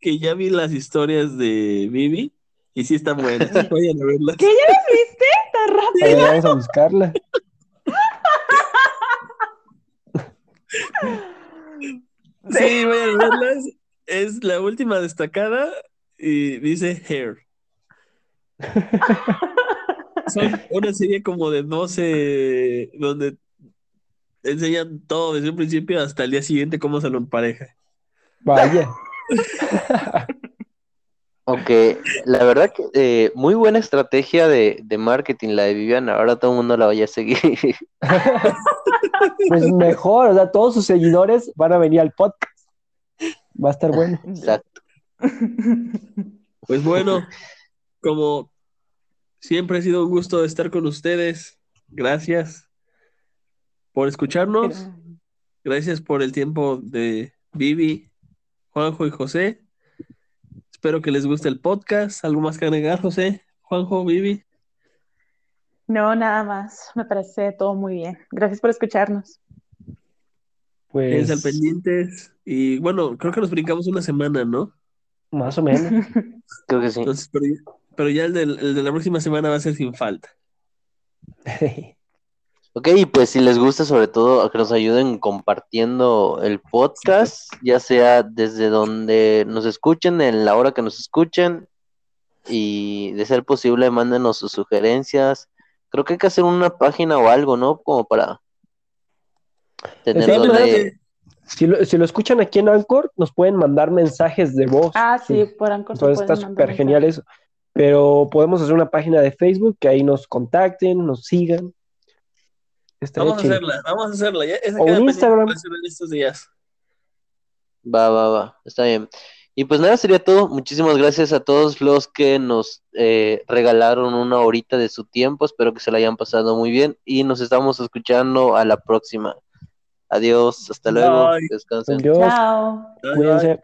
[SPEAKER 4] que ya vi las historias de Vivi y sí están buenas. Vayan a verlas.
[SPEAKER 3] ¿Qué ya las viste? Tan rápido.
[SPEAKER 2] vamos a buscarla.
[SPEAKER 4] Sí, vayan a verlas. Es la última destacada y dice Hair. Son una serie como de 12 donde enseñan todo desde un principio hasta el día siguiente cómo se lo empareja.
[SPEAKER 2] Vaya.
[SPEAKER 1] Aunque la verdad que eh, muy buena estrategia de, marketing la de Viviana, ahora todo el mundo la vaya a seguir.
[SPEAKER 2] pues mejor, o sea, todos sus seguidores van a venir al podcast. Va a estar bueno.
[SPEAKER 1] Exacto.
[SPEAKER 4] Pues bueno, como siempre ha sido un gusto estar con ustedes. Gracias por escucharnos. Gracias por el tiempo de Vivi, Juanjo y José. Espero que les guste el podcast. ¿Algo más que agregar, José? Juanjo, Vivi.
[SPEAKER 3] No, nada más. Me parece todo muy bien. Gracias por escucharnos.
[SPEAKER 4] Pues. al pendientes. Y bueno, creo que nos brincamos una semana, ¿no?
[SPEAKER 2] Más o menos.
[SPEAKER 1] creo que sí.
[SPEAKER 4] pero, ya el, el de la próxima semana va a ser sin falta.
[SPEAKER 1] Ok, y pues si les gusta, sobre todo, a que nos ayuden compartiendo el podcast, ya sea desde donde nos escuchen, en la hora que nos escuchen, y de ser posible, mándenos sus sugerencias. Creo que hay que hacer una página o algo, ¿no? Como para
[SPEAKER 2] tener Si lo, si lo escuchan aquí en Anchor, nos pueden mandar mensajes de voz.
[SPEAKER 3] Ah, sí, por Anchor se
[SPEAKER 2] Entonces está súper genial eso. Pero podemos hacer una página de Facebook que ahí nos contacten, nos sigan. Estaría
[SPEAKER 4] Vamos a hacerla, vamos a hacerla. Ya, esa
[SPEAKER 2] O un Instagram.
[SPEAKER 4] para hacerla en estos días.
[SPEAKER 1] Va, va, va, está bien. Y pues nada, sería todo. Muchísimas gracias a todos los que nos eh, regalaron una horita de su tiempo. Espero que se la hayan pasado muy bien y nos estamos escuchando a la próxima. Adiós, hasta luego,
[SPEAKER 4] Bye.
[SPEAKER 1] descansen.
[SPEAKER 2] Adiós,
[SPEAKER 3] Chao.
[SPEAKER 2] Cuídense.